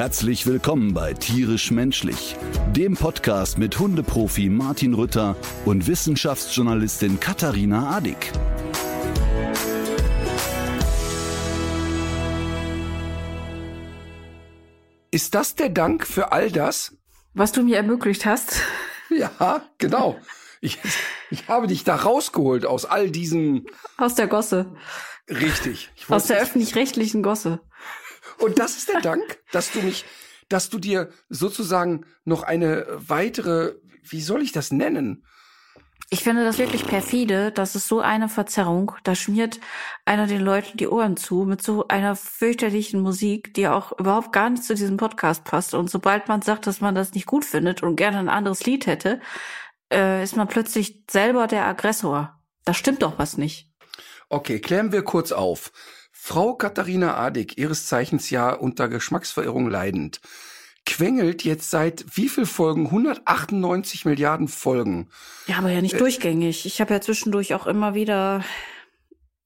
Herzlich willkommen bei Tierisch Menschlich, dem Podcast mit Hundeprofi Martin Rütter und Wissenschaftsjournalistin Katharina Adick. Ist das der Dank für all das? Was du mir ermöglicht hast. Ja, genau. Ich, ich habe dich da rausgeholt aus all diesem. Aus der Gosse. Richtig. Ich Aus der öffentlich-rechtlichen Gosse. Und das ist der Dank, dass du mich, dass du dir sozusagen noch eine weitere, wie soll ich das nennen? Ich finde das wirklich perfide. Das ist so eine Verzerrung. Da schmiert einer den Leuten die Ohren zu mit so einer fürchterlichen Musik, die auch überhaupt gar nicht zu diesem Podcast passt. Und sobald man sagt, dass man das nicht gut findet und gerne ein anderes Lied hätte, äh, ist man plötzlich selber der Aggressor. Da stimmt doch was nicht. Okay, klären wir kurz auf. Frau Katharina Adick, ihres Zeichens ja unter Geschmacksverirrung leidend, quengelt jetzt seit wie viel Folgen? 198 Milliarden Folgen. Ja, aber ja nicht durchgängig. Ich habe ja zwischendurch auch immer wieder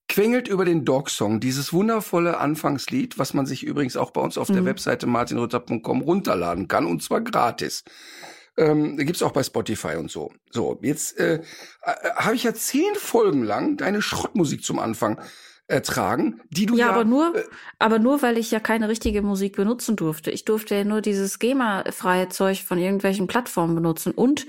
quengelt über den Dog Song, dieses wundervolle Anfangslied, was man sich übrigens auch bei uns auf der Mhm. Webseite martinrütter.com runterladen kann und zwar gratis. Ähm, gibt's auch bei Spotify und so. So, jetzt äh, äh, habe ich ja zehn Folgen lang deine Schrottmusik zum Anfang ertragen, die du ja, Ja, aber nur, äh, aber nur, weil ich ja keine richtige Musik benutzen durfte. Ich durfte ja nur dieses GEMA-freie Zeug von irgendwelchen Plattformen benutzen und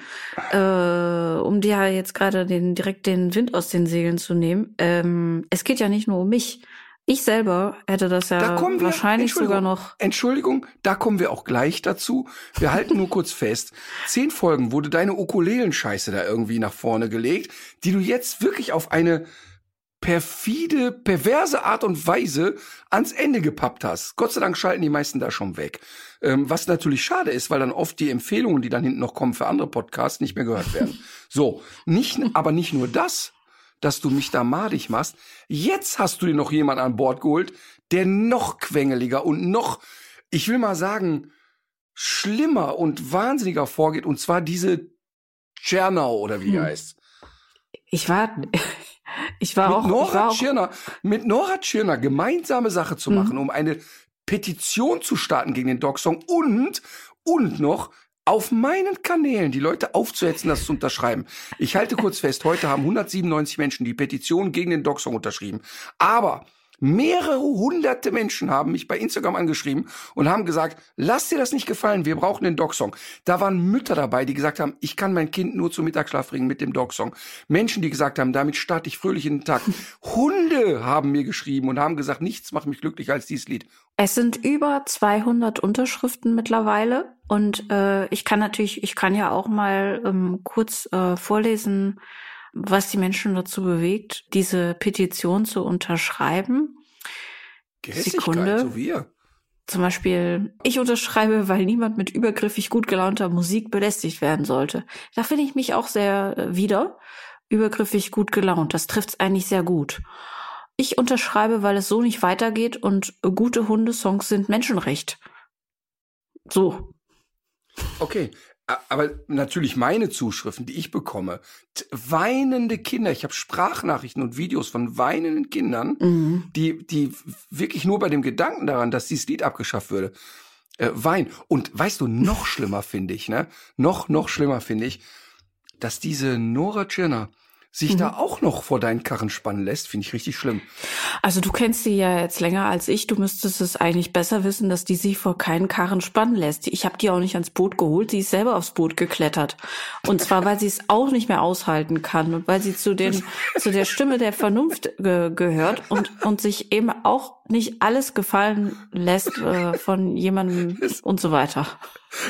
äh, um dir jetzt gerade den direkt den Wind aus den Segeln zu nehmen. Ähm, es geht ja nicht nur um mich. Ich selber hätte das ja Da kommen wir, wahrscheinlich sogar noch. Entschuldigung, da kommen wir auch gleich dazu. Wir halten nur kurz fest. Zehn Folgen wurde deine Ukulelenscheiße da irgendwie nach vorne gelegt, die du jetzt wirklich auf eine perfide, perverse Art und Weise ans Ende gepappt hast. Gott sei Dank schalten die meisten da schon weg. Ähm, was natürlich schade ist, weil dann oft die Empfehlungen, die dann hinten noch kommen für andere Podcasts, nicht mehr gehört werden. So, nicht, aber nicht nur das, dass du mich da madig machst. Jetzt hast du dir noch jemand an Bord geholt, der noch quengeliger und noch, ich will mal sagen, schlimmer und wahnsinniger vorgeht, und zwar diese Tschernau oder wie die Hm. heißt. Ich war, ich war mit auch, war Nora auch Tschirner, mit Nora Tschirner gemeinsame Sache zu Mhm. machen, um eine Petition zu starten gegen den Dog Song und, und noch auf meinen Kanälen die Leute aufzuhetzen, das zu unterschreiben. Ich halte kurz fest, heute haben 197 Menschen die Petition gegen den Dog Song unterschrieben. Aber mehrere hunderte Menschen haben mich bei Instagram angeschrieben und haben gesagt, lass dir das nicht gefallen, wir brauchen den Dog Song. Da waren Mütter dabei, die gesagt haben, ich kann mein Kind nur zum Mittagsschlaf bringen mit dem Dog Song. Menschen, die gesagt haben, damit starte ich fröhlich in den Tag. Hunde haben mir geschrieben und haben gesagt, nichts macht mich glücklicher als dieses Lied. Es sind über 200 Unterschriften mittlerweile und äh, ich kann natürlich, ich kann ja auch mal ähm, kurz äh, vorlesen, was die Menschen dazu bewegt, diese Petition zu unterschreiben. Sekunde. so wie ihr. Zum Beispiel, ich unterschreibe, weil niemand mit übergriffig gut gelaunter Musik belästigt werden sollte. Da finde ich mich auch sehr äh, wieder. Übergriffig gut gelaunt, das trifft's eigentlich sehr gut. Ich unterschreibe, weil es so nicht weitergeht und gute Hundesongs sind Menschenrecht. So. Okay, aber natürlich meine Zuschriften, die ich bekomme, weinende Kinder. Ich habe Sprachnachrichten und Videos von weinenden Kindern, Mhm. die, die wirklich nur bei dem Gedanken daran, dass dieses Lied abgeschafft würde, äh, weinen. Und weißt du, noch schlimmer finde ich, ne? Noch, noch schlimmer finde ich, dass diese Nora Tschirner sich da auch noch vor deinen Karren spannen lässt, finde ich richtig schlimm. Also du kennst sie ja jetzt länger als ich. Du müsstest es eigentlich besser wissen, dass die sich vor keinen Karren spannen lässt. Ich habe die auch nicht ans Boot geholt. Sie ist selber aufs Boot geklettert. Und zwar, weil sie es auch nicht mehr aushalten kann und weil sie zu den zu der Stimme der Vernunft ge gehört und und sich eben auch nicht alles gefallen lässt äh, von jemandem und so weiter.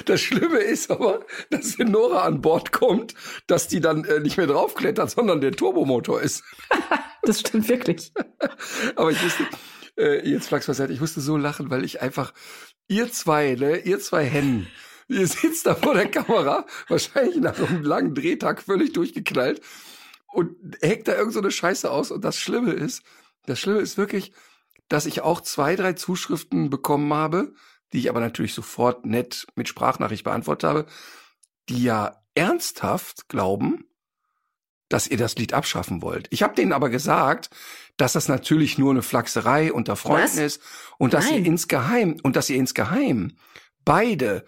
Das Schlimme ist aber, dass wenn Nora an Bord kommt, dass die dann äh, nicht mehr draufklettert, sondern der Turbomotor ist. Das stimmt wirklich. Aber ich wusste, äh, jetzt Flachs beiseite, ich musste so lachen, weil ich einfach, ihr zwei, ne, ihr zwei Hennen, ihr sitzt da vor der Kamera, wahrscheinlich nach einem langen Drehtag völlig durchgeknallt und heckt da irgend so eine Scheiße aus. Und das Schlimme ist, das Schlimme ist wirklich, dass ich auch zwei, drei Zuschriften bekommen habe, die ich aber natürlich sofort nett mit Sprachnachricht beantwortet habe, die ja ernsthaft glauben, dass ihr das Lied abschaffen wollt. Ich habe denen aber gesagt, dass das natürlich nur eine Flachserei unter Freunden Was? ist und dass Nein. ihr insgeheim und dass ihr insgeheim beide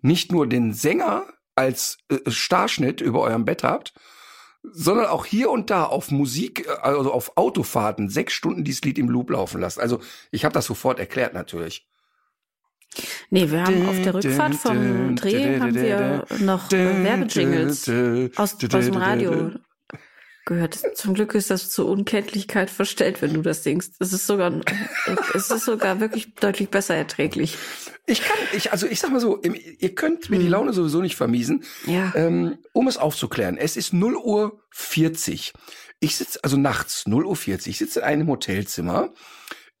nicht nur den Sänger als äh, Starschnitt über eurem Bett habt, sondern auch hier und da auf Musik, äh, also auf Autofahrten sechs Stunden dieses Lied im Loop laufen lasst. Also ich habe das sofort erklärt natürlich. Nee, wir haben auf der Rückfahrt vom Dreh haben wir noch Werbejingles aus, aus dem Radio gehört. Zum Glück ist das zur Unkenntlichkeit verstellt, wenn du das singst. Es ist sogar, es ist sogar wirklich deutlich besser erträglich. Ich kann, ich, also ich sag mal so, ihr könnt mir die Laune sowieso nicht vermiesen. Ja. Ähm, um es aufzuklären, es ist 0 Uhr 40. Ich sitze, also nachts 0 Uhr 40, ich sitze in einem Hotelzimmer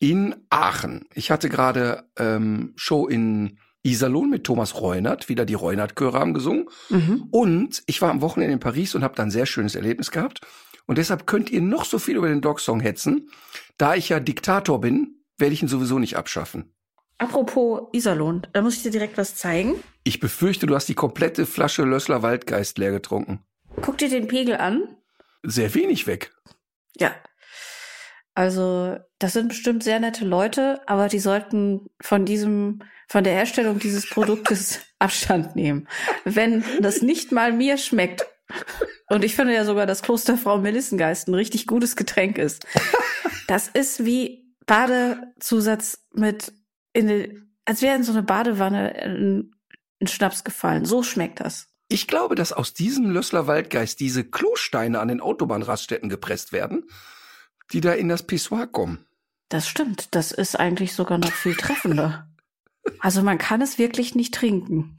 in Aachen. Ich hatte gerade ähm, Show in Iserlohn mit Thomas Reunert, wieder die Reunert-Chöre haben gesungen. Mhm. Und ich war am Wochenende in Paris und habe da ein sehr schönes Erlebnis gehabt. Und deshalb könnt ihr noch so viel über den Dog-Song hetzen. Da ich ja Diktator bin, werde ich ihn sowieso nicht abschaffen. Apropos Iserlohn, da muss ich dir direkt was zeigen. Ich befürchte, du hast die komplette Flasche Lössler Waldgeist leer getrunken. Guck dir den Pegel an. Sehr wenig weg. Ja. Also, das sind bestimmt sehr nette Leute, aber die sollten von diesem, von der Herstellung dieses Produktes Abstand nehmen. Wenn das nicht mal mir schmeckt. Und ich finde ja sogar, dass Klosterfrau Melissengeist ein richtig gutes Getränk ist. Das ist wie Badezusatz mit in den, als wäre in so eine Badewanne ein, ein Schnaps gefallen. So schmeckt das. Ich glaube, dass aus diesem Lössler Waldgeist diese Klosteine an den Autobahnraststätten gepresst werden, die da in das Pissoir kommen. Das stimmt. Das ist eigentlich sogar noch viel treffender. Also man kann es wirklich nicht trinken.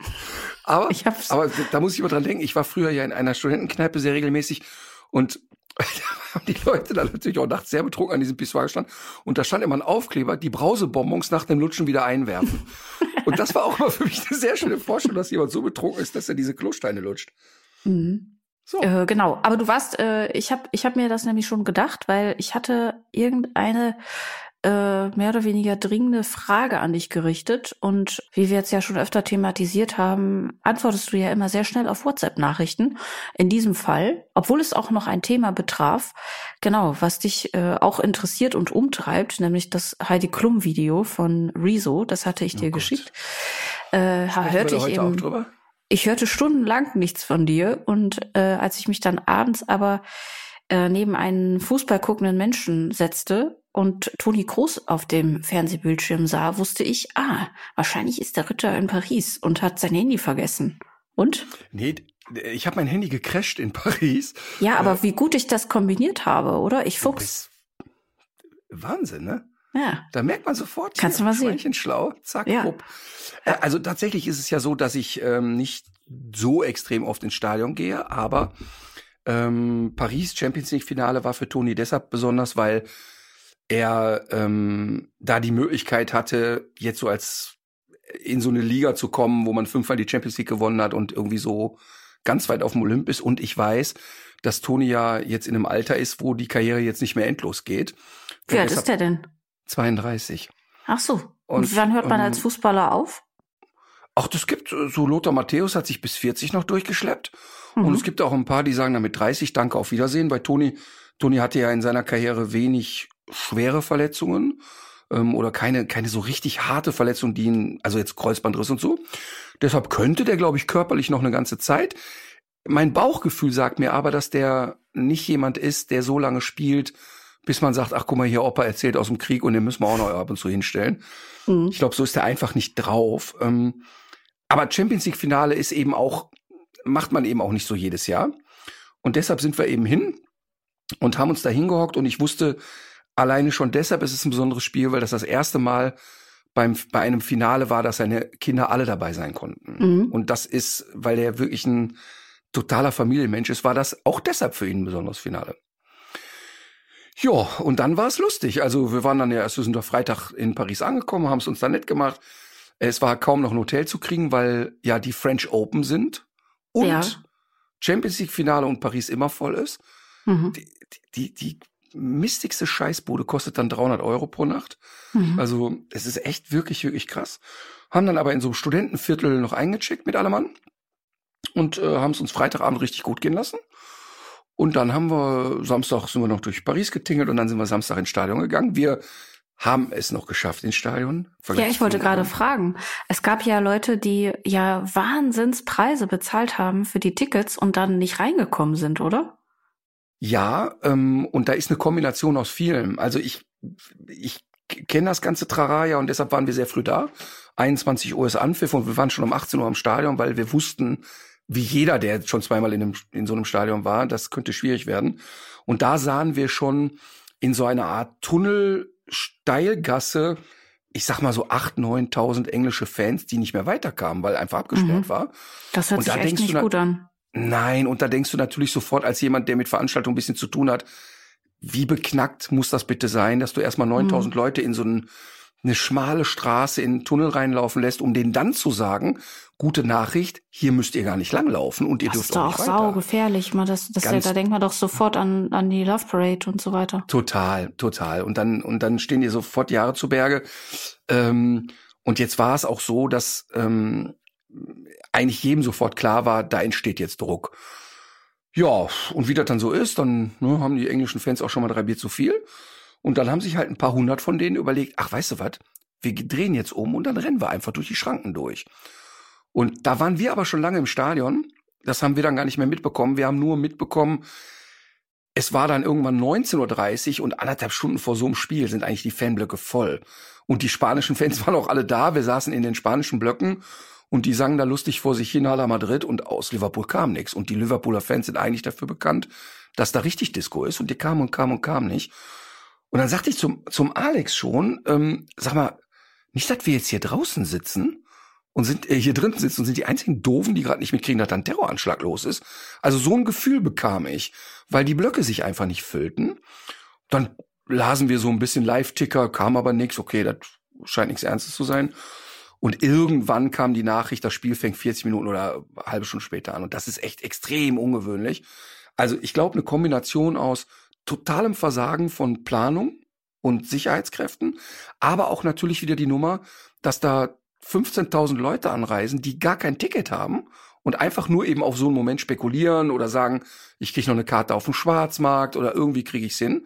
Aber, aber da muss ich immer dran denken, ich war früher ja in einer Studentenkneipe sehr regelmäßig und da haben die Leute dann natürlich auch nachts sehr betrunken an diesem Pissoir gestanden und da stand immer ein Aufkleber, die Brausebonbons nach dem Lutschen wieder einwerfen. und das war auch immer für mich eine sehr schöne Vorstellung, dass jemand so betrunken ist, dass er diese Klosteine lutscht. Mhm. So. Äh, genau. Aber du warst, äh, ich habe ich hab mir das nämlich schon gedacht, weil ich hatte irgendeine äh, mehr oder weniger dringende Frage an dich gerichtet. Und wie wir jetzt ja schon öfter thematisiert haben, antwortest du ja immer sehr schnell auf WhatsApp-Nachrichten. In diesem Fall, obwohl es auch noch ein Thema betraf, genau, was dich äh, auch interessiert und umtreibt, nämlich das Heidi Klum-Video von Rezo, das hatte ich dir Oh Gott. geschickt. Äh, Sprechen hörte ich eben? Ich hörte stundenlang nichts von dir und äh, als ich mich dann abends aber äh, neben einen Fußball guckenden Menschen setzte und Toni Kroos auf dem Fernsehbildschirm sah, wusste ich, ah, wahrscheinlich ist der Ritter in Paris und hat sein Handy vergessen. Und? Nee, ich habe mein Handy gecrasht in Paris. Ja, aber wie gut ich das kombiniert habe, oder? Ich Fuchs. Wahnsinn, ne? Ja. Da merkt man sofort, Kannst hier, du mal sehen. Schweinchen schlau, zack, Ja. rupp. Äh, Also tatsächlich ist es ja so, dass ich ähm, nicht so extrem oft ins Stadion gehe, aber ähm, Paris Champions League Finale war für Toni deshalb besonders, weil er ähm, da die Möglichkeit hatte, jetzt so als in so eine Liga zu kommen, wo man fünfmal die Champions League gewonnen hat und irgendwie so ganz weit auf dem Olymp ist. Und ich weiß, dass Toni ja jetzt in einem Alter ist, wo die Karriere jetzt nicht mehr endlos geht. Wie alt ist der denn? 32. Ach so. Und, Und, wann hört man ähm, als Fußballer auf? Ach, das gibt äh, so Lothar Matthäus hat sich bis 40 noch durchgeschleppt. Mhm. Und es gibt auch ein paar, die sagen dann mit 30 Danke auf Wiedersehen, weil Toni Toni hatte ja in seiner Karriere wenig schwere Verletzungen ähm, oder keine keine so richtig harte Verletzungen, die ihn also jetzt Kreuzbandriss und so. Deshalb könnte der glaube ich körperlich noch eine ganze Zeit. Mein Bauchgefühl sagt mir aber, dass der nicht jemand ist, der so lange spielt, bis man sagt, ach guck mal hier, Opa erzählt aus dem Krieg und den müssen wir auch noch ab und zu hinstellen. Mhm. Ich glaube, so ist er einfach nicht drauf. Ähm, aber Champions League Finale ist eben auch, macht man eben auch nicht so jedes Jahr. Und deshalb sind wir eben hin und haben uns da hingehockt und ich wusste, alleine schon deshalb ist es ein besonderes Spiel, weil das das erste Mal beim, bei einem Finale war, dass seine Kinder alle dabei sein konnten. Mhm. Und das ist, weil er wirklich ein totaler Familienmensch ist, war das auch deshalb für ihn ein besonderes Finale. Ja, und dann war es lustig. Also wir waren dann ja erst, wir sind doch Freitag in Paris angekommen, haben es uns dann nett gemacht. Es war kaum noch ein Hotel zu kriegen, weil ja die French Open sind und Ja. Champions League Finale und Paris immer voll ist. Mhm. Die, die, die mistigste Scheißbude kostet dann 300 Euro pro Nacht. Mhm. Also es ist echt wirklich, wirklich krass. Haben dann aber in so einem Studentenviertel noch eingecheckt mit allem Mann und äh, haben es uns Freitagabend richtig gut gehen lassen. Und dann haben wir Samstag sind wir noch durch Paris getingelt und dann sind wir Samstag ins Stadion gegangen. Wir haben es noch geschafft ins Stadion. Ja, ich wollte gerade fragen. Es gab ja Leute, die ja Wahnsinnspreise bezahlt haben für die Tickets und dann nicht reingekommen sind, oder? Ja, ähm, und da ist eine Kombination aus vielem. Also ich, ich kenne das ganze Trara und deshalb waren wir sehr früh da. 21 Uhr ist Anpfiff und wir waren schon um 18 Uhr am Stadion, weil wir wussten, wie jeder, der schon zweimal in, einem, in so einem Stadion war, das könnte schwierig werden. Und da sahen wir schon in so einer Art Tunnel-Steilgasse, ich sag mal so 8.000, 9.000 englische Fans, die nicht mehr weiterkamen, weil einfach abgesperrt Mhm. war. Das hört Und sich da echt nicht gut an. Nein, und da denkst du natürlich sofort als jemand, der mit Veranstaltungen ein bisschen zu tun hat, wie beknackt muss das bitte sein, dass du erstmal 9000 Leute in so ein, eine schmale Straße in einen Tunnel reinlaufen lässt, um denen dann zu sagen, gute Nachricht, hier müsst ihr gar nicht langlaufen und ihr Das dürft ist doch auch auch nicht weiter. saugefährlich. Man, das, das, Ganz- da denkt man doch sofort an, an die Love Parade und so weiter. Total, total. Und dann, und dann stehen dir sofort Jahre zu Berge. Ähm, und jetzt war es auch so, dass ähm, eigentlich jedem sofort klar war, da entsteht jetzt Druck. Ja, und wie das dann so ist, dann ne, haben die englischen Fans auch schon mal drei Bier zu viel. Und dann haben sich halt ein paar hundert von denen überlegt, ach, weißt du was, wir drehen jetzt um und dann rennen wir einfach durch die Schranken durch. Und da waren wir aber schon lange im Stadion. Das haben wir dann gar nicht mehr mitbekommen. Wir haben nur mitbekommen, es war dann irgendwann 19.30 Uhr und anderthalb Stunden vor so einem Spiel sind eigentlich die Fanblöcke voll. Und die spanischen Fans waren auch alle da. Wir saßen in den spanischen Blöcken und die sangen da lustig vor sich hin, Hala Madrid und aus Liverpool kam nichts. Und die Liverpooler Fans sind eigentlich dafür bekannt, dass da richtig Disco ist und die kamen und kamen und kamen nicht. Und dann sagte ich zum, zum Alex schon, ähm, sag mal, nicht, dass wir jetzt hier draußen sitzen und sind äh, hier drin sitzen und sind die einzigen Doofen, die gerade nicht mitkriegen, dass da ein Terroranschlag los ist. Also so ein Gefühl bekam ich, weil die Blöcke sich einfach nicht füllten. Dann lasen wir so ein bisschen Live-Ticker, kam aber nichts. Okay, das scheint nichts Ernstes zu sein. Und irgendwann kam die Nachricht, das Spiel fängt 40 Minuten oder halbe Stunde später an. Und das ist echt extrem ungewöhnlich. Also ich glaube, eine Kombination aus totalem Versagen von Planung und Sicherheitskräften, aber auch natürlich wieder die Nummer, dass da 15.000 Leute anreisen, die gar kein Ticket haben und einfach nur eben auf so einen Moment spekulieren oder sagen, ich kriege noch eine Karte auf dem Schwarzmarkt oder irgendwie kriege ich's hin.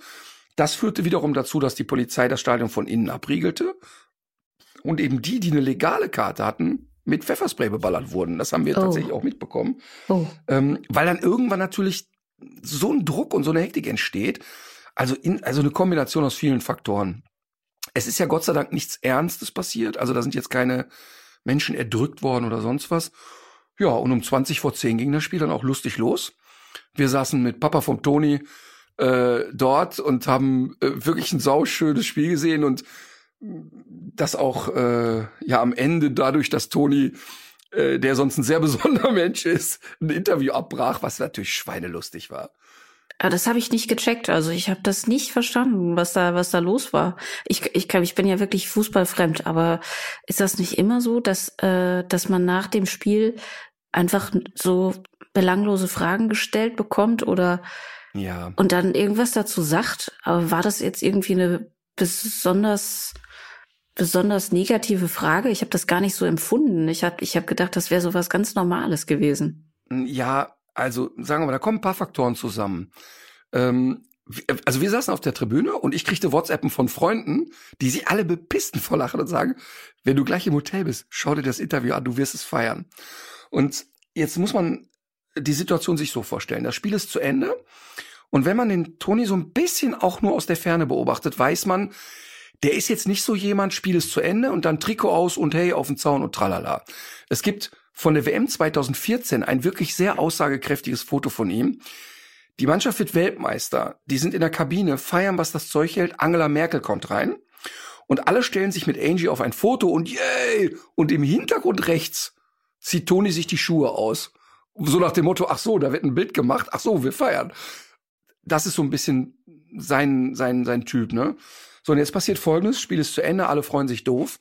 Das führte wiederum dazu, dass die Polizei das Stadion von innen abriegelte und eben die, die eine legale Karte hatten, mit Pfefferspray beballert wurden. Das haben wir Oh. tatsächlich auch mitbekommen. Oh. Ähm, weil dann irgendwann natürlich so ein Druck und so eine Hektik entsteht. Also, in, also eine Kombination aus vielen Faktoren. Es ist ja Gott sei Dank nichts Ernstes passiert. Also da sind jetzt keine Menschen erdrückt worden oder sonst was. Ja, und um 20 vor 10 ging das Spiel dann auch lustig los. Wir saßen mit Papa vom Toni äh, dort und haben äh, wirklich ein sauschönes Spiel gesehen und das auch äh, ja am Ende dadurch, dass Toni, äh, der sonst ein sehr besonderer Mensch ist, ein Interview abbrach, was natürlich schweinelustig war. Aber das habe ich nicht gecheckt. Also ich habe das nicht verstanden, was da, was da los war. Ich, ich, glaub, ich bin ja wirklich fußballfremd, aber ist das nicht immer so, dass, äh, dass man nach dem Spiel einfach so belanglose Fragen gestellt bekommt oder Ja. und dann irgendwas dazu sagt? Aber war das jetzt irgendwie eine besonders besonders negative Frage? Ich habe das gar nicht so empfunden. Ich habe ich hab gedacht, das wäre so was ganz Normales gewesen. Ja, also sagen wir mal, da kommen ein paar Faktoren zusammen. Ähm, also wir saßen auf der Tribüne und ich kriegte WhatsAppen von Freunden, die sich alle bepissten vor Lachen und sagen, wenn du gleich im Hotel bist, schau dir das Interview an, du wirst es feiern. Und jetzt muss man die Situation sich so vorstellen. Das Spiel ist zu Ende. Und wenn man den Toni so ein bisschen auch nur aus der Ferne beobachtet, weiß man, der ist jetzt nicht so jemand, Spiel ist zu Ende und dann Trikot aus und hey, auf den Zaun und tralala. Es gibt von der WM 2014 ein wirklich sehr aussagekräftiges Foto von ihm. Die Mannschaft wird Weltmeister. Die sind in der Kabine, feiern, was das Zeug hält. Angela Merkel kommt rein. Und alle stellen sich mit Angie auf ein Foto und yay! Und im Hintergrund rechts zieht Toni sich die Schuhe aus. So nach dem Motto, ach so, da wird ein Bild gemacht. Ach so, wir feiern. Das ist so ein bisschen sein, sein, sein Typ, ne? So, und jetzt passiert Folgendes. Spiel ist zu Ende, alle freuen sich doof.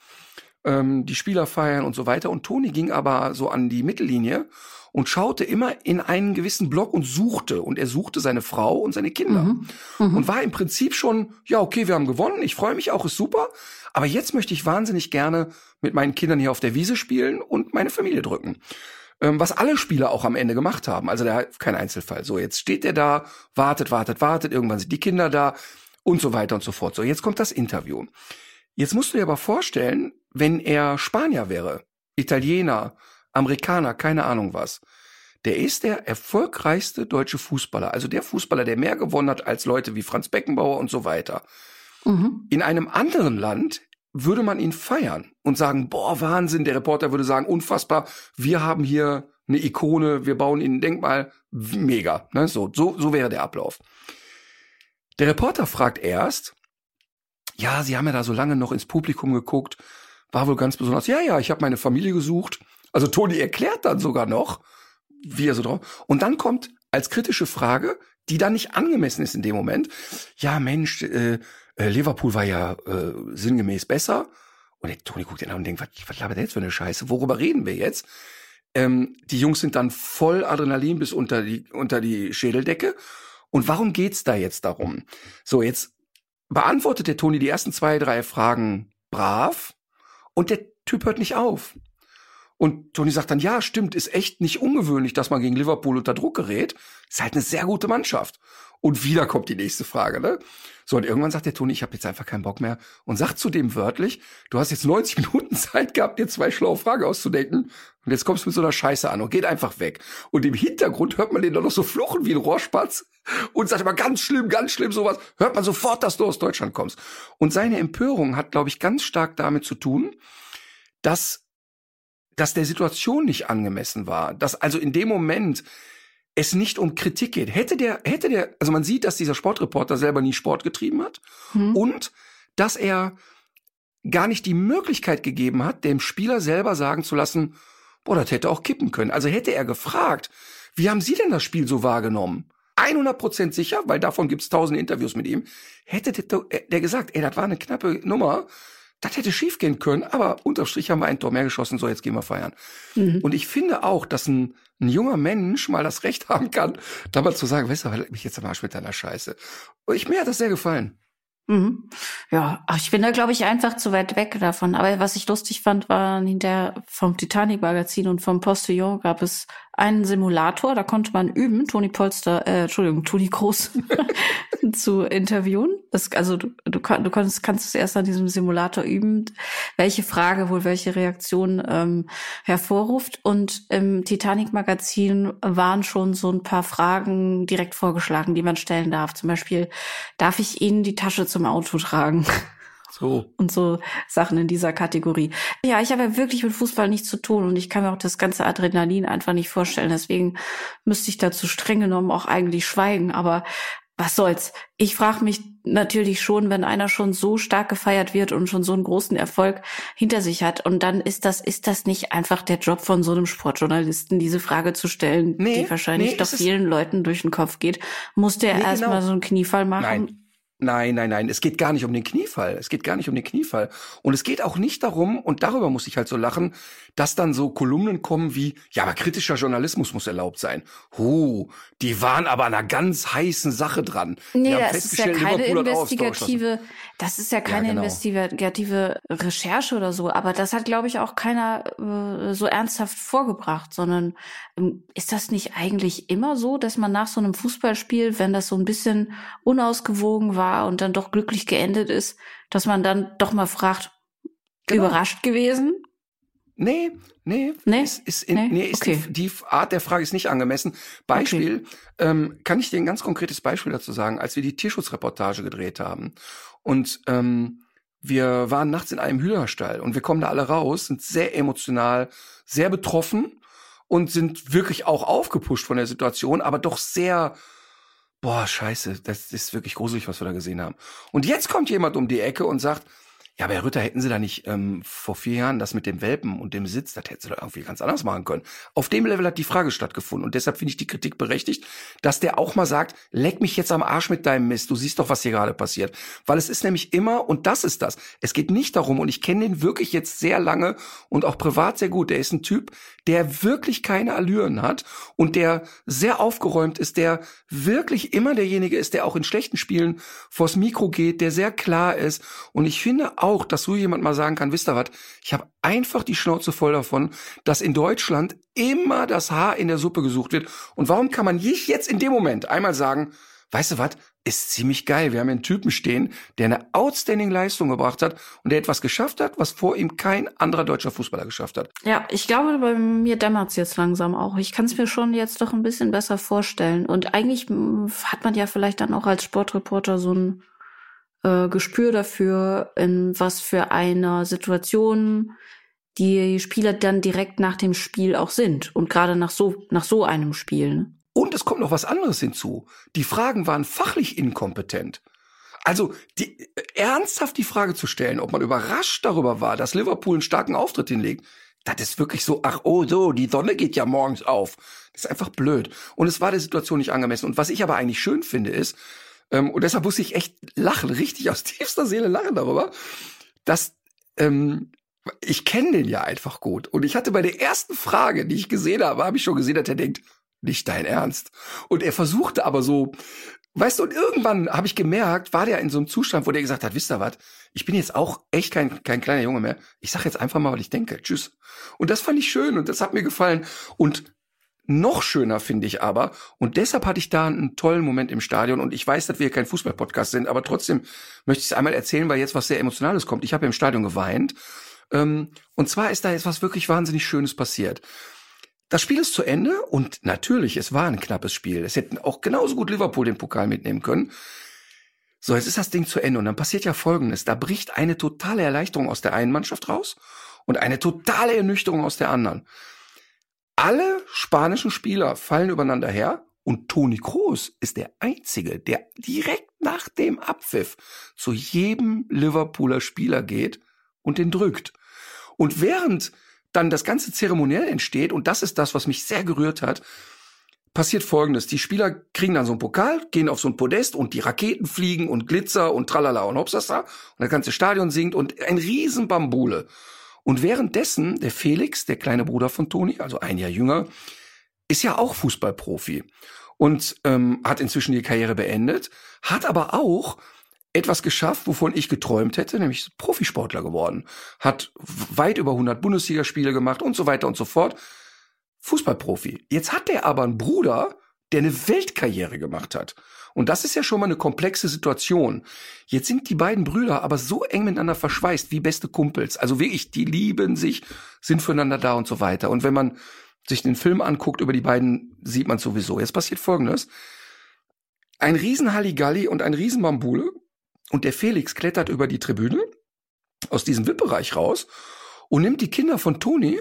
Ähm, die Spieler feiern und so weiter. Und Toni ging aber so an die Mittellinie und schaute immer in einen gewissen Block und suchte. Und er suchte seine Frau und seine Kinder. Mhm. Mhm. Und war im Prinzip schon, ja, okay, wir haben gewonnen, ich freue mich auch, ist super. Aber jetzt möchte ich wahnsinnig gerne mit meinen Kindern hier auf der Wiese spielen und meine Familie drücken. Ähm, was alle Spieler auch am Ende gemacht haben. Also der kein Einzelfall. So, jetzt steht er da, wartet, wartet, wartet, irgendwann sind die Kinder da und so weiter und so fort. So, jetzt kommt das Interview. Jetzt musst du dir aber vorstellen, wenn er Spanier wäre, Italiener, Amerikaner, keine Ahnung was. Der ist der erfolgreichste deutsche Fußballer, also der Fußballer, der mehr gewonnen hat als Leute wie Franz Beckenbauer und so weiter. Mhm. In einem anderen Land würde man ihn feiern und sagen, boah, Wahnsinn, der Reporter würde sagen, unfassbar, wir haben hier eine Ikone, wir bauen ihnen ein Denkmal, mega. Ne? So, so, so wäre der Ablauf. Der Reporter fragt erst, ja, Sie haben ja da so lange noch ins Publikum geguckt, war wohl ganz besonders. Ja, ja, ich habe meine Familie gesucht. Also Toni erklärt dann sogar noch, wie er so drauf. Und dann kommt als kritische Frage, die dann nicht angemessen ist in dem Moment. Ja, Mensch, äh, äh, Liverpool war ja äh, sinngemäß besser. Und der Toni guckt ihn an und denkt, was, was labert der jetzt für eine Scheiße? Worüber reden wir jetzt? Ähm, die Jungs sind dann voll Adrenalin bis unter die, unter die Schädeldecke. Und warum geht's da jetzt darum? So, jetzt beantwortet der Toni die ersten zwei, drei Fragen brav und der Typ hört nicht auf. Und Toni sagt dann, ja, stimmt, ist echt nicht ungewöhnlich, dass man gegen Liverpool unter Druck gerät. Ist halt eine sehr gute Mannschaft. Und wieder kommt die nächste Frage, ne? So, und irgendwann sagt der Toni, ich habe jetzt einfach keinen Bock mehr und sagt zu dem wörtlich, du hast jetzt 90 Minuten Zeit gehabt, dir zwei schlaue Fragen auszudenken und jetzt kommst du mit so einer Scheiße an und geht einfach weg. Und im Hintergrund hört man den dann noch so fluchen wie ein Rohrspatz und sagt immer ganz schlimm, ganz schlimm sowas. Hört man sofort, dass du aus Deutschland kommst. Und seine Empörung hat, glaube ich, ganz stark damit zu tun, dass dass der Situation nicht angemessen war, dass also in dem Moment es nicht um Kritik geht. Hätte der, hätte der, also man sieht, dass dieser Sportreporter selber nie Sport getrieben hat hm. und dass er gar nicht die Möglichkeit gegeben hat, dem Spieler selber sagen zu lassen, boah, das hätte auch kippen können. Also hätte er gefragt, wie haben Sie denn das Spiel so wahrgenommen? 100 Prozent sicher, weil davon gibt's tausend Interviews mit ihm, hätte der, der gesagt, ey, das war eine knappe Nummer, das hätte schiefgehen können, aber unterm Strich haben wir ein Tor mehr geschossen, so jetzt gehen wir feiern. Mhm. Und ich finde auch, dass ein, ein junger Mensch mal das Recht haben kann, da mal zu sagen, weißt du, halt mich jetzt am Arsch mit deiner Scheiße. Und ich, mir hat das sehr gefallen. Mhm. Ja, ach, ich bin da, glaube ich, einfach zu weit weg davon. Aber was ich lustig fand, war hinter vom Titanic-Magazin und vom Postillon gab es einen Simulator, da konnte man üben, Toni Polster, äh, Entschuldigung, Toni Groß zu interviewen. Das, also du, du, du kannst, kannst es erst an diesem Simulator üben, welche Frage wohl welche Reaktion ähm, hervorruft. Und im Titanic-Magazin waren schon so ein paar Fragen direkt vorgeschlagen, die man stellen darf. Zum Beispiel, darf ich Ihnen die Tasche zum Auto tragen? So. Und so Sachen in dieser Kategorie. Ja, ich habe ja wirklich mit Fußball nichts zu tun und ich kann mir auch das ganze Adrenalin einfach nicht vorstellen. Deswegen müsste ich dazu streng genommen auch eigentlich schweigen. Aber was soll's? Ich frage mich natürlich schon, wenn einer schon so stark gefeiert wird und schon so einen großen Erfolg hinter sich hat, und dann ist das, ist das nicht einfach der Job von so einem Sportjournalisten, diese Frage zu stellen, nee, die wahrscheinlich nee, doch vielen Leuten durch den Kopf geht. Muss der nee, erstmal genau. so einen Kniefall machen? Nein. Nein, nein, nein, es geht gar nicht um den Kniefall. Es geht gar nicht um den Kniefall. Und es geht auch nicht darum, und darüber muss ich halt so lachen, dass dann so Kolumnen kommen wie, ja, aber kritischer Journalismus muss erlaubt sein. Huh, die waren aber an einer ganz heißen Sache dran. Nee, das ist ja keine investigative, das ist ja keine ja, genau. investigative Recherche oder so, aber das hat, glaube ich, auch keiner äh, so ernsthaft vorgebracht, sondern ähm, ist das nicht eigentlich immer so, dass man nach so einem Fußballspiel, wenn das so ein bisschen unausgewogen war und dann doch glücklich geendet ist, dass man dann doch mal fragt, genau. überrascht gewesen? Nee, nee, nee, ist, ist, in, nee? nee ist okay. die, die, Art der Frage ist nicht angemessen. Beispiel, okay. ähm, kann ich dir ein ganz konkretes Beispiel dazu sagen, als wir die Tierschutzreportage gedreht haben und ähm, wir waren nachts in einem Hühnerstall und wir kommen da alle raus, sind sehr emotional, sehr betroffen und sind wirklich auch aufgepusht von der Situation, aber doch sehr, boah, scheiße, das ist wirklich gruselig, was wir da gesehen haben. Und jetzt kommt jemand um die Ecke und sagt, Ja, aber Herr Rütter, hätten Sie da nicht ähm, vor vier Jahren das mit dem Welpen und dem Sitz, das hätten Sie da irgendwie ganz anders machen können. Auf dem Level hat die Frage stattgefunden und deshalb finde ich die Kritik berechtigt, dass der auch mal sagt, leck mich jetzt am Arsch mit deinem Mist, du siehst doch, was hier gerade passiert. Weil es ist nämlich immer, und das ist das, es geht nicht darum, und ich kenne den wirklich jetzt sehr lange und auch privat sehr gut, der ist ein Typ, der wirklich keine Allüren hat und der sehr aufgeräumt ist, der wirklich immer derjenige ist, der auch in schlechten Spielen vors Mikro geht, der sehr klar ist und ich finde auch, dass so jemand mal sagen kann, wisst ihr was, ich habe einfach die Schnauze voll davon, dass in Deutschland immer das Haar in der Suppe gesucht wird. Und warum kann man nicht jetzt in dem Moment einmal sagen, weißt du was, ist ziemlich geil. Wir haben einen Typen stehen, der eine outstanding Leistung gebracht hat und der etwas geschafft hat, was vor ihm kein anderer deutscher Fußballer geschafft hat. Ja, ich glaube, bei mir dämmert's jetzt langsam auch. Ich kann es mir schon jetzt doch ein bisschen besser vorstellen. Und eigentlich hat man ja vielleicht dann auch als Sportreporter so ein äh, Gespür dafür, in was für einer Situation die Spieler dann direkt nach dem Spiel auch sind und gerade nach so nach so einem Spiel. Ne? Und es kommt noch was anderes hinzu. Die Fragen waren fachlich inkompetent. Also die, äh, ernsthaft die Frage zu stellen, ob man überrascht darüber war, dass Liverpool einen starken Auftritt hinlegt, das ist wirklich so, ach oh so, die Sonne geht ja morgens auf. Das ist einfach blöd. Und es war der Situation nicht angemessen. Und was ich aber eigentlich schön finde, ist, ähm, und deshalb muss ich echt lachen, richtig aus tiefster Seele lachen darüber, dass ähm, ich kenne den ja einfach gut. Und ich hatte bei der ersten Frage, die ich gesehen habe, habe ich schon gesehen, dass er denkt, nicht dein Ernst. Und er versuchte aber so, weißt du, und irgendwann habe ich gemerkt, war der in so einem Zustand, wo der gesagt hat, wisst ihr was, ich bin jetzt auch echt kein, kein kleiner Junge mehr. Ich sag jetzt einfach mal, was ich denke. Tschüss. Und das fand ich schön und das hat mir gefallen. Und noch schöner finde ich aber, und deshalb hatte ich da einen tollen Moment im Stadion, und ich weiß, dass wir kein Fußballpodcast sind, aber trotzdem möchte ich es einmal erzählen, weil jetzt was sehr Emotionales kommt. Ich habe im Stadion geweint. Ähm, und zwar ist da jetzt was wirklich wahnsinnig Schönes passiert. Das Spiel ist zu Ende und natürlich, es war ein knappes Spiel. Es hätten auch genauso gut Liverpool den Pokal mitnehmen können. So, jetzt ist das Ding zu Ende und dann passiert ja Folgendes. Da bricht eine totale Erleichterung aus der einen Mannschaft raus und eine totale Ernüchterung aus der anderen. Alle spanischen Spieler fallen übereinander her und Toni Kroos ist der Einzige, der direkt nach dem Abpfiff zu jedem Liverpooler Spieler geht und den drückt. Und während dann das ganze Zeremoniell entsteht, und das ist das, was mich sehr gerührt hat, passiert folgendes. Die Spieler kriegen dann so einen Pokal, gehen auf so ein Podest und die Raketen fliegen und Glitzer und tralala und hopsasa und das ganze Stadion singt und ein riesen Bambule. Und währenddessen, der Felix, der kleine Bruder von Toni, also ein Jahr jünger, ist ja auch Fußballprofi und ähm, hat inzwischen die Karriere beendet, hat aber auch etwas geschafft, wovon ich geträumt hätte, nämlich Profisportler geworden. Hat weit über 100 Bundesligaspiele gemacht und so weiter und so fort. Fußballprofi. Jetzt hat er aber einen Bruder, der eine Weltkarriere gemacht hat. Und das ist ja schon mal eine komplexe Situation. Jetzt sind die beiden Brüder aber so eng miteinander verschweißt wie beste Kumpels. Also wirklich, die lieben sich, sind füreinander da und so weiter. Und wenn man sich den Film anguckt über die beiden, sieht man sowieso. Jetzt passiert Folgendes. Ein riesen Halligalli und ein riesen Bambule. Und der Felix klettert über die Tribüne aus diesem VIP-Bereich raus und nimmt die Kinder von Toni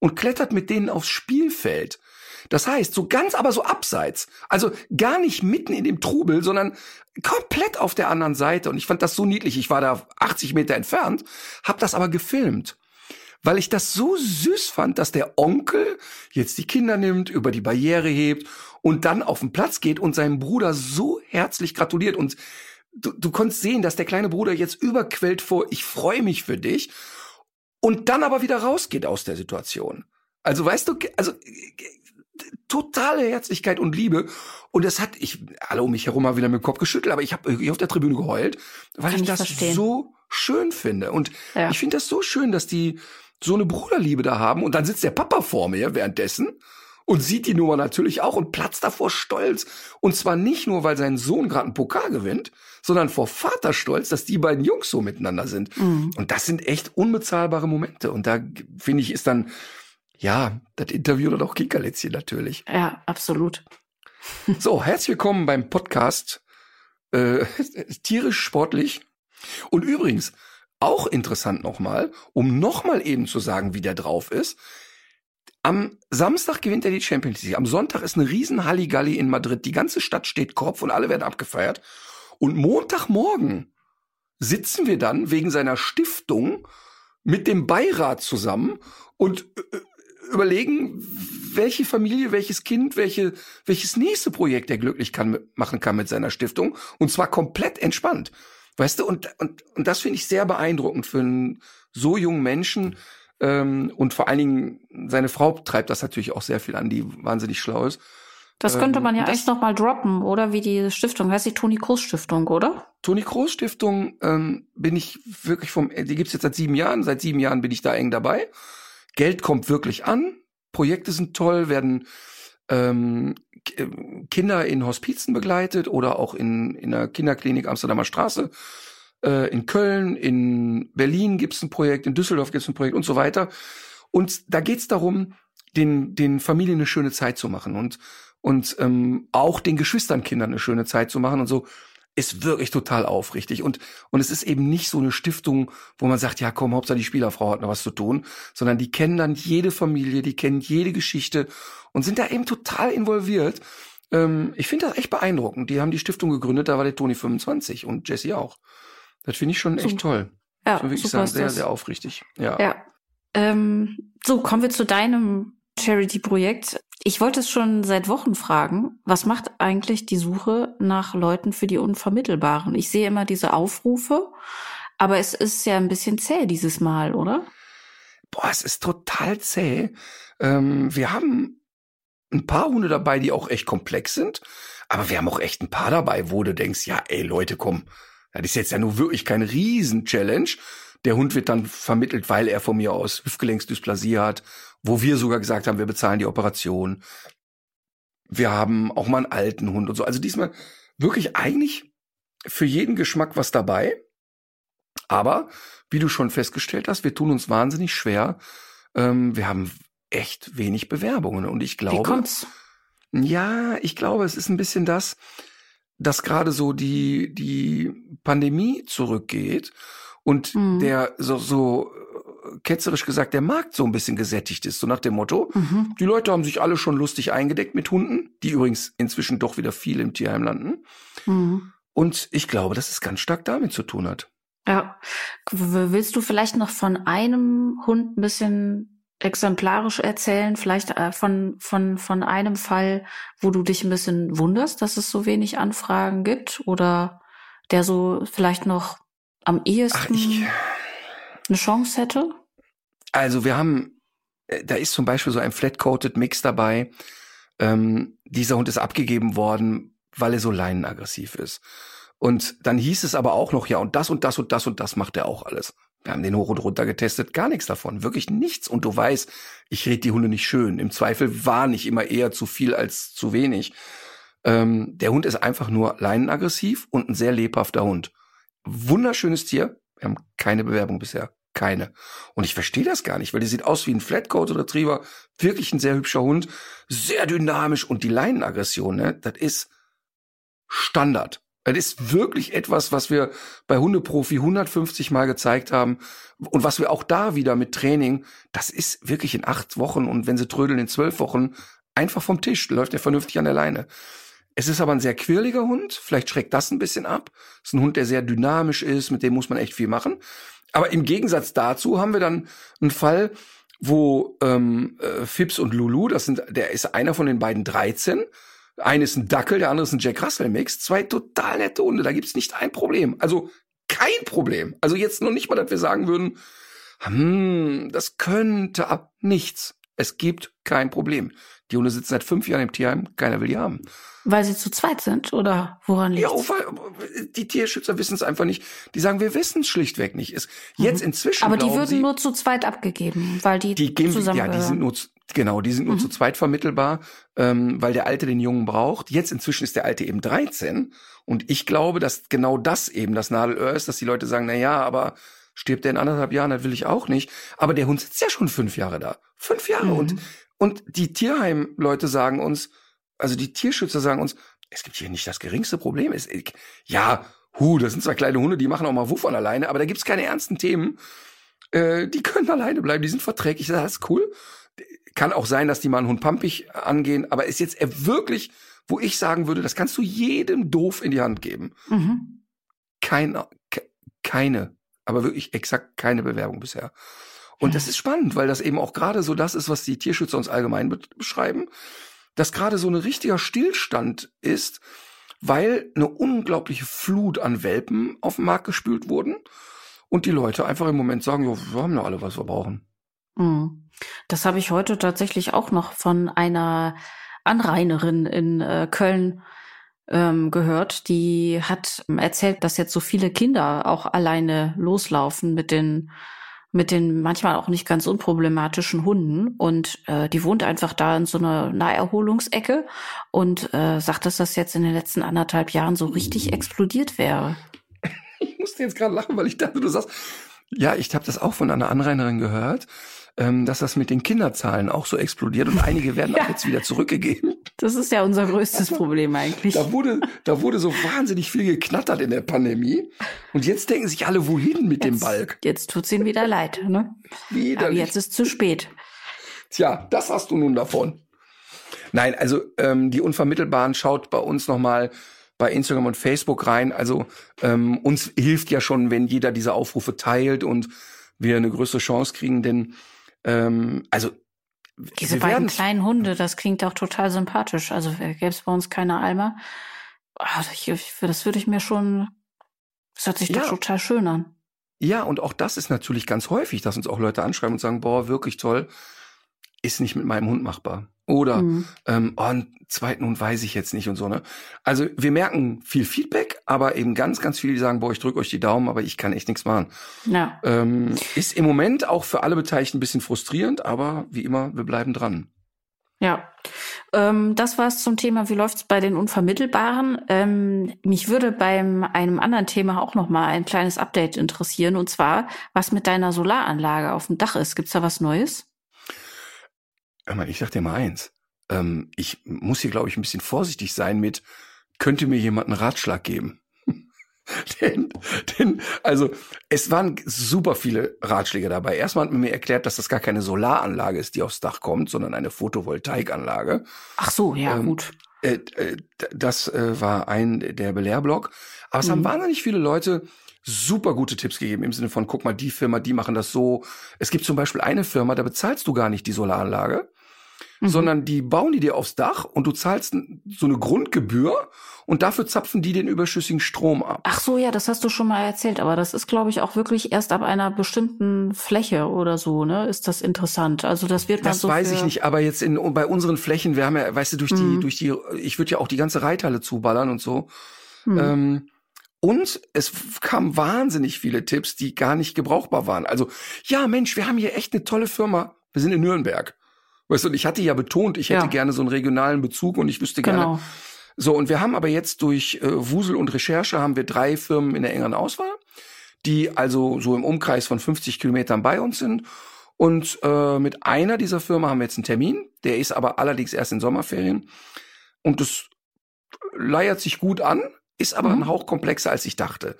und klettert mit denen aufs Spielfeld. Das heißt, so ganz aber so abseits. Also gar nicht mitten in dem Trubel, sondern komplett auf der anderen Seite. Und ich fand das so niedlich. Ich war da 80 Meter entfernt, hab das aber gefilmt. Weil ich das so süß fand, dass der Onkel jetzt die Kinder nimmt, über die Barriere hebt und dann auf den Platz geht und seinem Bruder so herzlich gratuliert. Und du, du konntest sehen, dass der kleine Bruder jetzt überquellt vor, ich freue mich für dich. Und dann aber wieder rausgeht aus der Situation. Also weißt du, also totale Herzlichkeit und Liebe. Und das hat, ich, alle um mich herum mal wieder mit dem Kopf geschüttelt, aber ich habe irgendwie auf der Tribüne geheult, weil Kann ich das verstehen. so schön finde. Und ja. ich finde das so schön, dass die so eine Bruderliebe da haben. Und dann sitzt der Papa vor mir währenddessen und sieht die Nummer natürlich auch und platzt davor stolz. Und zwar nicht nur, weil sein Sohn gerade einen Pokal gewinnt, sondern vor Vaterstolz, dass die beiden Jungs so miteinander sind. Mhm. Und das sind echt unbezahlbare Momente. Und da finde ich, ist dann ja, das Interview hat auch Kickerlitzchen natürlich. Ja, absolut. So, herzlich willkommen beim Podcast äh, Tierisch Sportlich. Und übrigens, auch interessant nochmal, um nochmal eben zu sagen, wie der drauf ist. Am Samstag gewinnt er die Champions League. Am Sonntag ist eine riesen Halligalli in Madrid. Die ganze Stadt steht Kopf und alle werden abgefeiert. Und Montagmorgen sitzen wir dann wegen seiner Stiftung mit dem Beirat zusammen und äh, überlegen, welche Familie, welches Kind, welche, welches nächste Projekt er glücklich kann, machen kann mit seiner Stiftung. Und zwar komplett entspannt. Weißt du, und, und, und das finde ich sehr beeindruckend für einen so jungen Menschen. Ähm, und vor allen Dingen, seine Frau treibt das natürlich auch sehr viel an, die wahnsinnig schlau ist. Das könnte man ja Ähm, echt noch mal droppen, oder? Wie die Stiftung. Heißt die Toni Kroos Stiftung, oder? Toni Kroos Stiftung ähm, bin ich wirklich vom, die gibt's jetzt seit sieben Jahren. Seit sieben Jahren bin ich da eng dabei. Geld kommt wirklich an. Projekte sind toll, werden ähm, äh, Kinder in Hospizen begleitet oder auch in, in der Kinderklinik Amsterdamer Straße. Äh, in Köln, in Berlin gibt's ein Projekt, in Düsseldorf gibt's ein Projekt und so weiter. Und da geht's darum, den, den Familien eine schöne Zeit zu machen und, und ähm, auch den Geschwisternkindern eine schöne Zeit zu machen und so ist wirklich total aufrichtig. Und, und es ist eben nicht so eine Stiftung, wo man sagt, ja komm, Hauptsache die Spielerfrau hat noch was zu tun, sondern die kennen dann jede Familie, die kennen jede Geschichte und sind da eben total involviert. Ähm, ich finde das echt beeindruckend. Die haben die Stiftung gegründet, da war der Toni 25 und Jesse auch. Das finde ich schon echt Super. toll. Ja, man wirklich sagen, sehr, das. sehr aufrichtig. Ja. Ja. Ähm, so, kommen wir zu deinem Charity-Projekt. Ich wollte es schon seit Wochen fragen, was macht eigentlich die Suche nach Leuten für die Unvermittelbaren? Ich sehe immer diese Aufrufe, aber es ist ja ein bisschen zäh dieses Mal, oder? Boah, es ist total zäh. Ähm, wir haben ein paar Hunde dabei, die auch echt komplex sind. Aber wir haben auch echt ein paar dabei, wo du denkst, ja, ey Leute, komm, das ist jetzt ja nur wirklich keine Riesen-Challenge. Der Hund wird dann vermittelt, weil er von mir aus Hüftgelenksdysplasie hat, wo wir sogar gesagt haben, wir bezahlen die Operation. Wir haben auch mal einen alten Hund und so. Also diesmal wirklich eigentlich für jeden Geschmack was dabei. Aber wie du schon festgestellt hast, wir tun uns wahnsinnig schwer. Ähm, wir haben echt wenig Bewerbungen und ich Wie glaube, kommt's? ja, ich glaube, es ist ein bisschen das, dass gerade so die die Pandemie zurückgeht und Mhm. der so so ketzerisch gesagt der Markt so ein bisschen gesättigt ist, so nach dem Motto, Mhm. die Leute haben sich alle schon lustig eingedeckt mit Hunden, die übrigens inzwischen doch wieder viel im Tierheim landen. Mhm. Und ich glaube, dass es ganz stark damit zu tun hat. Ja. Willst du vielleicht noch von einem Hund ein bisschen exemplarisch erzählen? Vielleicht äh, von, von, von einem Fall, wo du dich ein bisschen wunderst, dass es so wenig Anfragen gibt? Oder der so vielleicht noch am Ach, ehesten ich, eine Chance hätte? Also wir haben, äh, da ist zum Beispiel so ein Flat-Coated Mix dabei. Ähm, dieser Hund ist abgegeben worden, weil er so leinenaggressiv ist. Und dann hieß es aber auch noch, ja, und das und das und das und das macht er auch alles. Wir haben den hoch und runter getestet, gar nichts davon, wirklich nichts. Und du weißt, ich rede die Hunde nicht schön. Im Zweifel war nicht immer eher zu viel als zu wenig. Ähm, der Hund ist einfach nur leinenaggressiv und ein sehr lebhafter Hund. Wunderschönes Tier. Wir haben keine Bewerbung bisher. Keine. Und ich verstehe das gar nicht, weil der sieht aus wie ein Flatcoat Retriever. Wirklich ein sehr hübscher Hund. Sehr dynamisch. Und die Leinenaggression, ne, das ist Standard. Das ist wirklich etwas, was wir bei Hundeprofi 150 Mal gezeigt haben. Und was wir auch da wieder mit Training, das ist wirklich in acht Wochen und wenn sie trödeln in zwölf Wochen einfach vom Tisch, läuft er vernünftig an der Leine. Es ist aber ein sehr quirliger Hund. Vielleicht schreckt das ein bisschen ab. Es ist ein Hund, der sehr dynamisch ist. Mit dem muss man echt viel machen. Aber im Gegensatz dazu haben wir dann einen Fall, wo ähm, äh, Fips und Lulu, das sind, der ist einer von den beiden 13. Eine ist ein Dackel, der andere ist ein Jack Russell Mix. Zwei total nette Hunde. Da gibt's nicht ein Problem. Also kein Problem. Also jetzt noch nicht mal, dass wir sagen würden, hm, das könnte ab nichts. Es gibt kein Problem. Die Hunde sitzen seit fünf Jahren im Tierheim, keiner will die haben. Weil sie zu zweit sind? Oder woran liegt Ja, weil die Tierschützer wissen es einfach nicht. Die sagen, wir wissen es schlichtweg nicht. Es, jetzt inzwischen Mhm. Aber die würden sie, nur zu zweit abgegeben, weil die, die geben, zusammen ja, die sind nur, zu- genau, die sind nur Mhm. zu zweit vermittelbar, ähm, weil der Alte den Jungen braucht. Jetzt inzwischen ist der Alte eben 13. Und ich glaube, dass genau das eben das Nadelöhr ist, dass die Leute sagen, na ja, aber stirbt der in anderthalb Jahren, das will ich auch nicht. Aber der Hund sitzt ja schon fünf Jahre da. Fünf Jahre. Mhm. Und, und die Tierheim-Leute sagen uns, also die Tierschützer sagen uns, es gibt hier nicht das geringste Problem. Es, ja, hu, das sind zwar kleine Hunde, die machen auch mal Wuff an alleine, aber da gibt's keine ernsten Themen. Äh, die können alleine bleiben, die sind verträglich, das ist cool. Kann auch sein, dass die mal einen Hund pampig angehen, aber ist jetzt wirklich, wo ich sagen würde, das kannst du jedem doof in die Hand geben. Mhm. Kein, ke- keine, aber wirklich exakt keine Bewerbung bisher. Und das ist spannend, weil das eben auch gerade so das ist, was die Tierschützer uns allgemein beschreiben, dass gerade so ein richtiger Stillstand ist, weil eine unglaubliche Flut an Welpen auf den Markt gespült wurden und die Leute einfach im Moment sagen, ja, wir haben ja alle, was wir brauchen. Mhm. Das habe ich heute tatsächlich auch noch von einer Anrainerin in äh, Köln ähm, gehört. Die hat erzählt, dass jetzt so viele Kinder auch alleine loslaufen mit den mit den manchmal auch nicht ganz unproblematischen Hunden. Und äh, die wohnt einfach da in so einer Naherholungsecke und äh, sagt, dass das jetzt in den letzten anderthalb Jahren so richtig explodiert wäre. Ich musste jetzt gerade lachen, weil ich dachte, du sagst, ja, ich habe das auch von einer Anrainerin gehört ähm, dass das mit den Kinderzahlen auch so explodiert und einige werden ja. auch jetzt wieder zurückgegeben. Das ist ja unser größtes Problem eigentlich. Da wurde, da wurde so wahnsinnig viel geknattert in der Pandemie. Und jetzt denken sich alle, wohin mit jetzt, dem Balk? Jetzt tut's ihnen wieder leid, ne? Widerlich. Aber jetzt ist zu spät. Tja, das hast du nun davon. Nein, also ähm, die Unvermittelbaren schaut bei uns nochmal bei Instagram und Facebook rein. Also ähm, uns hilft ja schon, wenn jeder diese Aufrufe teilt und wir eine größere Chance kriegen, denn ähm, also diese beiden kleinen Hunde, das klingt auch total sympathisch. Also gäbe es bei uns keine Alma. Ich, das würde ich mir schon, das hört sich ja. doch total schön an. Ja, und auch das ist natürlich ganz häufig, dass uns auch Leute anschreiben und sagen, boah, wirklich toll, ist nicht mit meinem Hund machbar. Oder mhm. ähm, oh, einen zweiten Hund weiß ich jetzt nicht und so, ne? Also wir merken viel Feedback, aber eben ganz, ganz viele, die sagen, boah, ich drücke euch die Daumen, aber ich kann echt nichts machen. Ja. Ähm, ist im Moment auch für alle Beteiligten ein bisschen frustrierend, aber wie immer, wir bleiben dran. Ja, ähm, das war's zum Thema, wie läuft's bei den Unvermittelbaren. Ähm, mich würde beim einem anderen Thema auch noch mal ein kleines Update interessieren, und zwar, was mit deiner Solaranlage auf dem Dach ist. Gibt's da was Neues? Mal, ich sag dir mal eins. Ähm, ich muss hier, glaube ich, ein bisschen vorsichtig sein mit, könnte mir jemand einen Ratschlag geben? denn, denn, also, es waren super viele Ratschläge dabei. Erstmal hat man mir erklärt, dass das gar keine Solaranlage ist, die aufs Dach kommt, sondern eine Photovoltaikanlage. Ach so, ja, ähm, gut. Äh, äh, das äh, war ein der Belehrblock. Aber es mhm. haben wahnsinnig viele Leute super gute Tipps gegeben im Sinne von, guck mal, die Firma, die machen das so. Es gibt zum Beispiel eine Firma, da bezahlst du gar nicht die Solaranlage, mhm. sondern die bauen die dir aufs Dach und du zahlst so eine Grundgebühr und dafür zapfen die den überschüssigen Strom ab. Ach so, ja, das hast du schon mal erzählt, aber das ist, glaube ich, auch wirklich erst ab einer bestimmten Fläche oder so, ne? Ist das interessant? Also das wird man das so. Das weiß ich nicht, aber jetzt in bei unseren Flächen, wir haben ja, weißt du, durch mhm. die, durch die, ich würde ja auch die ganze Reithalle zuballern und so. Mhm. Ähm, und es kamen wahnsinnig viele Tipps, die gar nicht gebrauchbar waren. Also, ja, Mensch, wir haben hier echt eine tolle Firma. Wir sind in Nürnberg. Weißt du, und ich hatte ja betont, ich hätte ja. gerne so einen regionalen Bezug und ich wüsste genau. gerne. So, und wir haben aber jetzt durch äh, Wusel und Recherche haben wir drei Firmen in der engeren Auswahl, die also so im Umkreis von 50 Kilometern bei uns sind. Und äh, mit einer dieser Firmen haben wir jetzt einen Termin. Der ist aber allerdings erst in Sommerferien. Und das leiert sich gut an, ist aber mhm. ein Hauch komplexer, als ich dachte.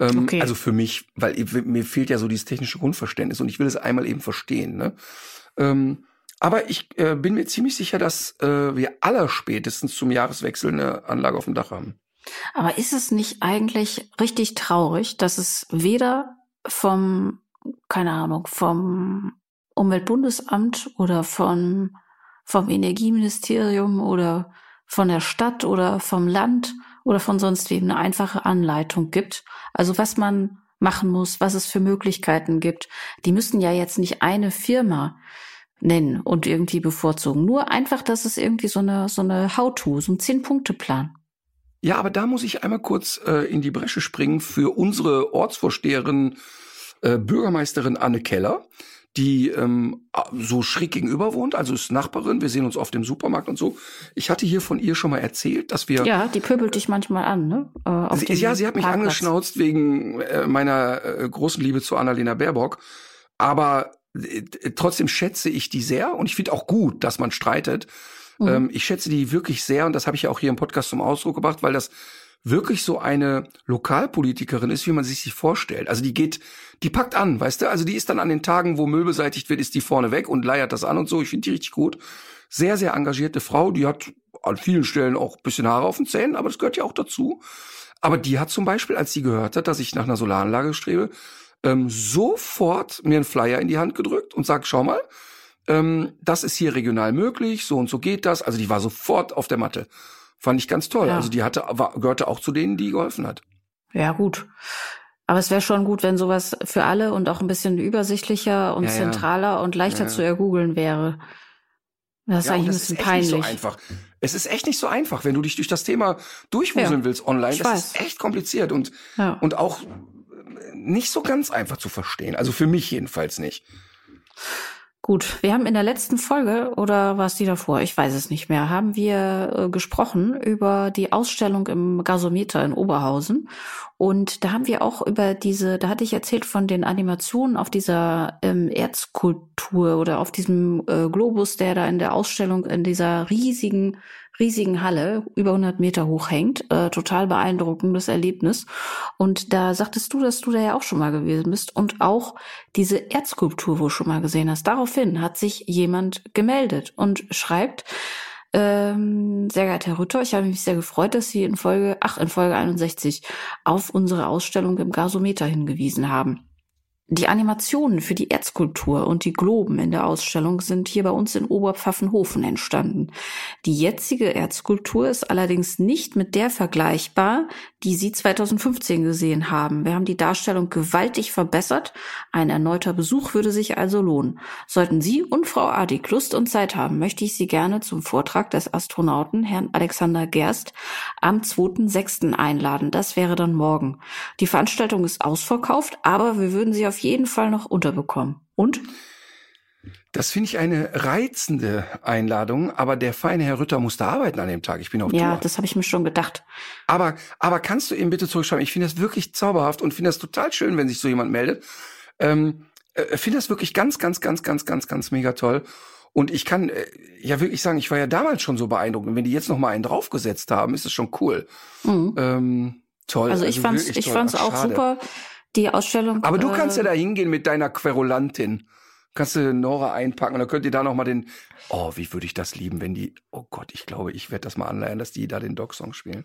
Ähm, okay. Also für mich, weil mir fehlt ja so dieses technische Grundverständnis und ich will es einmal eben verstehen. Ne? Ähm, aber ich äh, bin mir ziemlich sicher, dass äh, wir allerspätestens zum Jahreswechsel eine Anlage auf dem Dach haben. Aber ist es nicht eigentlich richtig traurig, dass es weder vom, keine Ahnung, vom Umweltbundesamt oder von, vom Energieministerium oder von der Stadt oder vom Land oder von sonst wem eine einfache Anleitung gibt? Also was man machen muss, was es für Möglichkeiten gibt. Die müssen ja jetzt nicht eine Firma nennen und irgendwie bevorzugen. Nur einfach, dass es irgendwie so eine, so eine How-to, so ein Zehn-Punkte-Plan. Ja, aber da muss ich einmal kurz äh, in die Bresche springen für unsere Ortsvorsteherin, äh, Bürgermeisterin Anne Keller, die ähm, so schräg gegenüber wohnt, also ist Nachbarin. Wir sehen uns oft im Supermarkt und so. Ich hatte hier von ihr schon mal erzählt, dass wir. Ja, die pöbelt dich manchmal an, ne? Äh, sie, ja, sie hat mich Parkplatz. angeschnauzt wegen äh, meiner äh, großen Liebe zu Annalena Baerbock. Aber trotzdem schätze ich die sehr und ich finde auch gut, dass man streitet. Mhm. Ähm, ich schätze die wirklich sehr und das habe ich ja auch hier im Podcast zum Ausdruck gebracht, weil das wirklich so eine Lokalpolitikerin ist, wie man sich sie vorstellt. Also die geht, die packt an, weißt du? Also die ist dann an den Tagen, wo Müll beseitigt wird, ist die vorne weg und leiert das an und so. Ich finde die richtig gut. Sehr, sehr engagierte Frau, die hat an vielen Stellen auch ein bisschen Haare auf den Zähnen, aber das gehört ja auch dazu. Aber die hat zum Beispiel, als sie gehört hat, dass ich nach einer Solaranlage strebe, ähm, sofort mir einen Flyer in die Hand gedrückt und sagt, schau mal, ähm, das ist hier regional möglich, so und so geht das. Also die war sofort auf der Matte. Fand ich ganz toll. Ja. Also die hatte, war, gehörte auch zu denen, die geholfen hat. Ja, gut. Aber es wäre schon gut, wenn sowas für alle und auch ein bisschen übersichtlicher und Ja, ja. zentraler und leichter Ja, ja. zu ergoogeln wäre. Das ist Ja, eigentlich ein das bisschen ist echt nicht peinlich. so einfach. Es ist echt nicht so einfach, wenn du dich durch das Thema durchwuseln Ja, willst online. ich Das weiß. ist echt kompliziert und, Ja. und auch nicht so ganz einfach zu verstehen. Also für mich jedenfalls nicht. Gut, wir haben in der letzten Folge oder war es die davor, ich weiß es nicht mehr, haben wir äh, gesprochen über die Ausstellung im Gasometer in Oberhausen und da haben wir auch über diese, da hatte ich erzählt von den Animationen auf dieser ähm, Erzkultur oder auf diesem äh, Globus, der da in der Ausstellung in dieser riesigen riesigen Halle, über 100 Meter hoch hängt. Äh, total beeindruckendes Erlebnis. Und da sagtest du, dass du da ja auch schon mal gewesen bist und auch diese Erzskulptur wo schon mal gesehen hast. Daraufhin hat sich jemand gemeldet und schreibt, ähm, sehr geehrter Herr Rütter, ich habe mich sehr gefreut, dass Sie in Folge, ach, in Folge 61 auf unsere Ausstellung im Gasometer hingewiesen haben. Die Animationen für die Erzkultur und die Globen in der Ausstellung sind hier bei uns in Oberpfaffenhofen entstanden. Die jetzige Erzkultur ist allerdings nicht mit der vergleichbar, die Sie 2015 gesehen haben. Wir haben die Darstellung gewaltig verbessert. Ein erneuter Besuch würde sich also lohnen. Sollten Sie und Frau Adik Lust und Zeit haben, möchte ich Sie gerne zum Vortrag des Astronauten Herrn Alexander Gerst am 2.6. einladen. Das wäre dann morgen. Die Veranstaltung ist ausverkauft, aber wir würden Sie auf jeden Fall noch unterbekommen. Und? Das finde ich eine reizende Einladung, aber der feine Herr Rütter musste arbeiten an dem Tag. Ich bin auf Ja, Tour. das habe ich mir schon gedacht. Aber, aber kannst du ihm bitte zurückschreiben? Ich finde das wirklich zauberhaft und finde das total schön, wenn sich so jemand meldet. Ähm, äh, finde das wirklich ganz, ganz, ganz, ganz, ganz, ganz mega toll. Und ich kann äh, ja wirklich sagen, ich war ja damals schon so beeindruckt. Und wenn die jetzt noch mal einen draufgesetzt haben, ist es schon cool. Mhm. Ähm, toll. Also ich fand's, ich toll. fand's Ach, auch schade. super die Ausstellung. Aber du kannst ja da hingehen mit deiner Querulantin. Kannst du Nora einpacken und dann könnt ihr da nochmal den. Oh, wie würde ich das lieben, wenn die. Oh Gott, ich glaube, ich werde das mal anleihen, dass die da den Dog-Song spielen.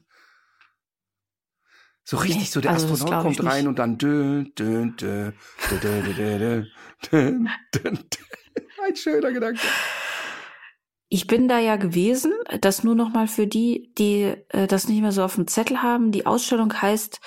So richtig, nee, so der also Astronaut kommt rein und dann. Ein schöner Gedanke. Ich bin da ja gewesen, das nur nochmal für die, die äh, das nicht mehr so auf dem Zettel haben. Die Ausstellung heißt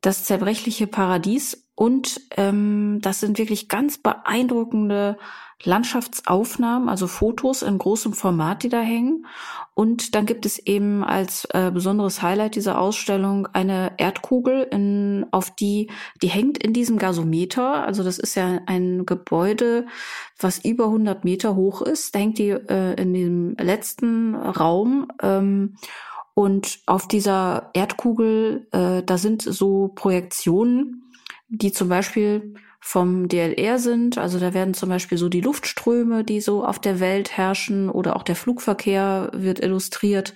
das zerbrechliche Paradies und ähm, das sind wirklich ganz beeindruckende Landschaftsaufnahmen, also Fotos in großem Format, die da hängen. Und dann gibt es eben als äh, besonderes Highlight dieser Ausstellung eine Erdkugel, in, auf die, die hängt in diesem Gasometer. Also das ist ja ein Gebäude, was über 100 Meter hoch ist. Da hängt die äh, in dem letzten Raum. Ähm, und auf dieser Erdkugel, äh, da sind so Projektionen, die zum Beispiel vom DLR sind. Also da werden zum Beispiel so die Luftströme, die so auf der Welt herrschen oder auch der Flugverkehr wird illustriert.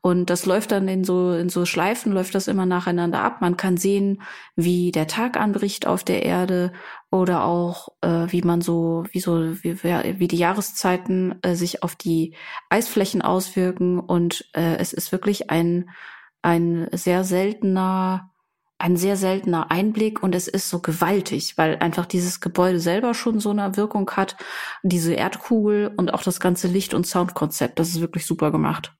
Und das läuft dann in so, in so Schleifen, läuft das immer nacheinander ab. Man kann sehen, wie der Tag anbricht auf der Erde oder auch, äh, wie man so, wie so, wie, wie die Jahreszeiten äh, sich auf die Eisflächen auswirken. Und äh, es ist wirklich ein, ein sehr seltener, ein sehr seltener Einblick und es ist so gewaltig, weil einfach dieses Gebäude selber schon so eine Wirkung hat, diese Erdkugel und auch das ganze Licht- und Soundkonzept. Das ist wirklich super gemacht.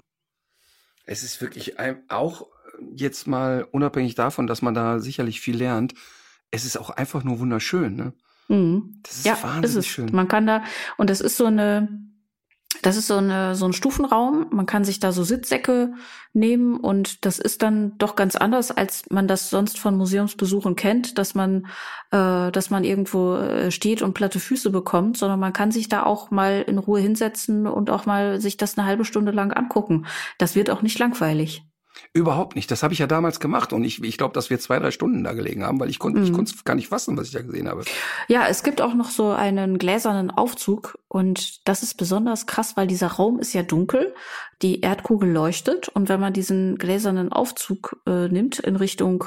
Es ist wirklich ein, auch jetzt mal unabhängig davon, dass man da sicherlich viel lernt. Es ist auch einfach nur wunderschön, ne? Mhm. Das ist ja, wahnsinnig ist es. schön. Man kann da, und das ist so eine, das ist so eine, so ein Stufenraum. Man kann sich da so Sitzsäcke nehmen und das ist dann doch ganz anders, als man das sonst von Museumsbesuchen kennt, dass man, äh, dass man irgendwo äh, steht und platte Füße bekommt, sondern man kann sich da auch mal in Ruhe hinsetzen und auch mal sich das eine halbe Stunde lang angucken. Das wird auch nicht langweilig. Überhaupt nicht. Das habe ich ja damals gemacht und ich, ich glaube, dass wir zwei, drei Stunden da gelegen haben, weil ich konnte, ich Mhm. konnte es gar nicht fassen, was ich da gesehen habe. Ja, es gibt auch noch so einen gläsernen Aufzug und das ist besonders krass, weil dieser Raum ist ja dunkel, die Erdkugel leuchtet und wenn man diesen gläsernen Aufzug äh, nimmt in Richtung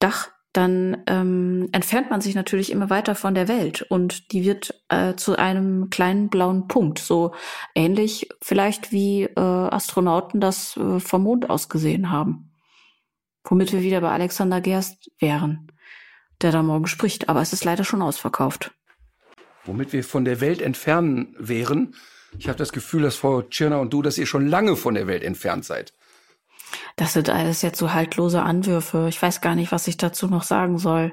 Dach, dann ähm, entfernt man sich natürlich immer weiter von der Welt und die wird äh, zu einem kleinen blauen Punkt, so ähnlich vielleicht wie äh, Astronauten das äh, vom Mond aus gesehen haben. Womit wir wieder bei Alexander Gerst wären, der da morgen spricht. Aber es ist leider schon ausverkauft. Womit wir von der Welt entfernen wären. Ich habe das Gefühl, dass Frau Tschirner und du, dass ihr schon lange von der Welt entfernt seid. Das sind alles jetzt so haltlose Anwürfe. Ich weiß gar nicht, was ich dazu noch sagen soll.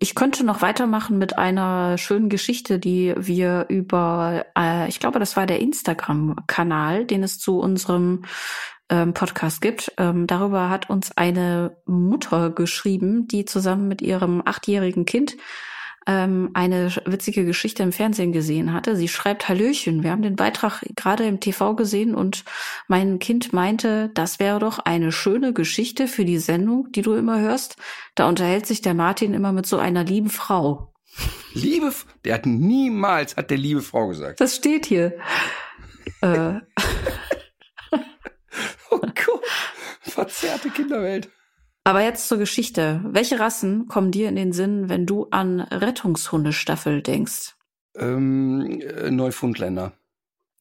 Ich könnte noch weitermachen mit einer schönen Geschichte, die wir über, äh, ich glaube, das war der Instagram-Kanal, den es zu unserem ähm, Podcast gibt. Ähm, darüber hat uns eine Mutter geschrieben, die zusammen mit ihrem achtjährigen Kind ähm, eine witzige Geschichte im Fernsehen gesehen hatte. Sie schreibt Hallöchen, wir haben den Beitrag gerade im TV gesehen und mein Kind meinte, das wäre doch eine schöne Geschichte für die Sendung, die du immer hörst. Da unterhält sich der Martin immer mit so einer lieben Frau. Liebe, der hat niemals, hat der liebe Frau gesagt. Das steht hier. äh. oh Gott, verzerrte Kinderwelt. Aber jetzt zur Geschichte. Welche Rassen kommen dir in den Sinn, wenn du an Rettungshundestaffel denkst? Ähm, äh, Neufundländer.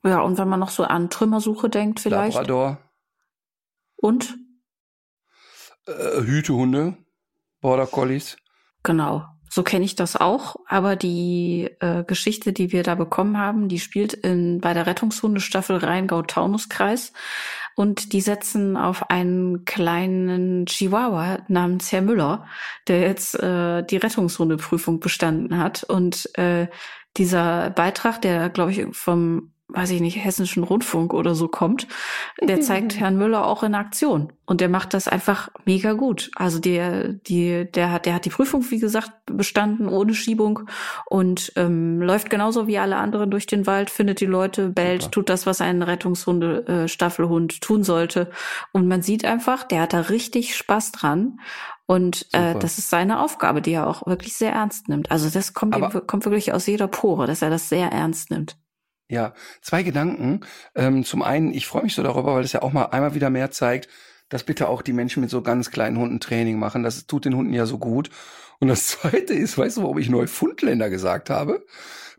Ja, und wenn man noch so an Trümmersuche denkt vielleicht? Labrador. Und? Äh, Hütehunde. Border Collies. Genau. So kenne ich das auch, aber die äh, Geschichte, die wir da bekommen haben, die spielt in bei der Rettungshundestaffel Rheingau-Taunus-Kreis und die setzen auf einen kleinen Chihuahua namens Herr Müller, der jetzt äh, die Rettungshundeprüfung bestanden hat. Und äh, dieser Beitrag, der glaube ich vom weiß ich nicht, hessischen Rundfunk oder so kommt, der zeigt Herrn Müller auch in Aktion. Und der macht das einfach mega gut. Also der, die, der hat, der hat die Prüfung, wie gesagt, bestanden, ohne Schiebung und ähm, läuft genauso wie alle anderen durch den Wald, findet die Leute, bellt, Super. tut das, was ein Rettungshunde, äh, Staffelhund tun sollte. Und man sieht einfach, der hat da richtig Spaß dran. Und äh, das ist seine Aufgabe, die er auch wirklich sehr ernst nimmt. Also das kommt, ihm, kommt wirklich aus jeder Pore, dass er das sehr ernst nimmt. Ja, zwei Gedanken. Ähm, zum einen, ich freue mich so darüber, weil es ja auch mal einmal wieder mehr zeigt, dass bitte auch die Menschen mit so ganz kleinen Hunden Training machen. Das tut den Hunden ja so gut. Und das zweite ist, weißt du, warum ich Neufundländer gesagt habe?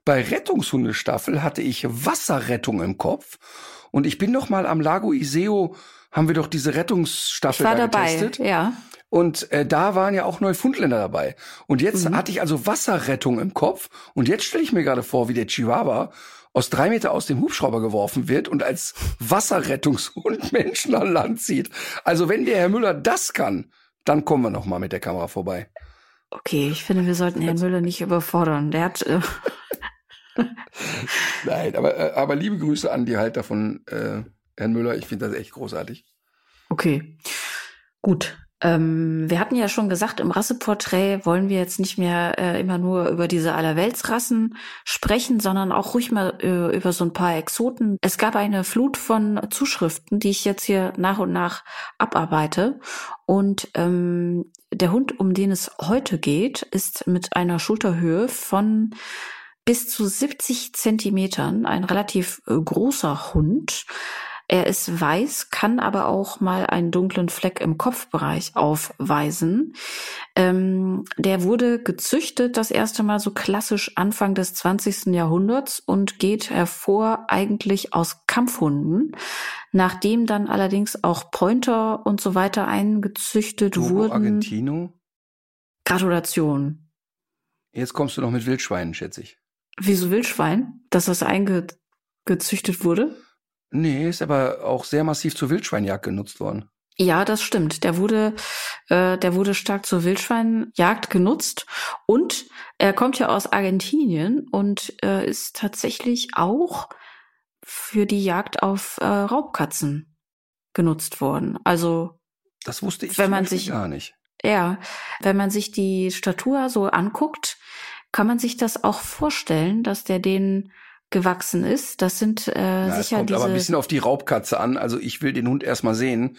Bei Rettungshundestaffel hatte ich Wasserrettung im Kopf. Und ich bin noch mal am Lago Iseo, haben wir doch diese Rettungsstaffel ich war da dabei, getestet. Ja. Und äh, da waren ja auch Neufundländer dabei. Und jetzt mhm. hatte ich also Wasserrettung im Kopf. Und jetzt stelle ich mir gerade vor, wie der Chihuahua aus drei Meter aus dem Hubschrauber geworfen wird und als Wasserrettungshund Menschen an Land zieht. Also wenn der Herr Müller das kann, dann kommen wir noch mal mit der Kamera vorbei. Okay, ich finde, wir sollten Herrn Müller nicht überfordern. Der hat. Äh Nein, aber, äh, aber liebe Grüße an die Halter von äh, Herrn Müller. Ich finde das echt großartig. Okay, gut. Ähm, wir hatten ja schon gesagt, im Rasseporträt wollen wir jetzt nicht mehr äh, immer nur über diese Allerweltsrassen sprechen, sondern auch ruhig mal äh, über so ein paar Exoten. Es gab eine Flut von Zuschriften, die ich jetzt hier nach und nach abarbeite. Und ähm, der Hund, um den es heute geht, ist mit einer Schulterhöhe von bis zu 70 Zentimetern ein relativ äh, großer Hund er ist weiß, kann aber auch mal einen dunklen Fleck im Kopfbereich aufweisen. Ähm, der wurde gezüchtet das erste Mal so klassisch Anfang des 20. Jahrhunderts und geht hervor eigentlich aus Kampfhunden. Nachdem dann allerdings auch Pointer und so weiter eingezüchtet Duro wurden. Argentino? Gratulation. Jetzt kommst du noch mit Wildschweinen, schätze ich. Wieso Wildschwein? Dass das eingezüchtet wurde? Nee, ist aber auch sehr massiv zur Wildschweinjagd genutzt worden. Ja, das stimmt. Der wurde, äh, der wurde stark zur Wildschweinjagd genutzt und er kommt ja aus Argentinien und äh, ist tatsächlich auch für die Jagd auf äh, Raubkatzen genutzt worden. Also das wusste ich wenn man sich gar nicht. Ja, wenn man sich die Statur so anguckt, kann man sich das auch vorstellen, dass der den gewachsen ist. Das sind äh, ja, sicher es kommt diese. aber ein bisschen auf die Raubkatze an. Also ich will den Hund erstmal sehen,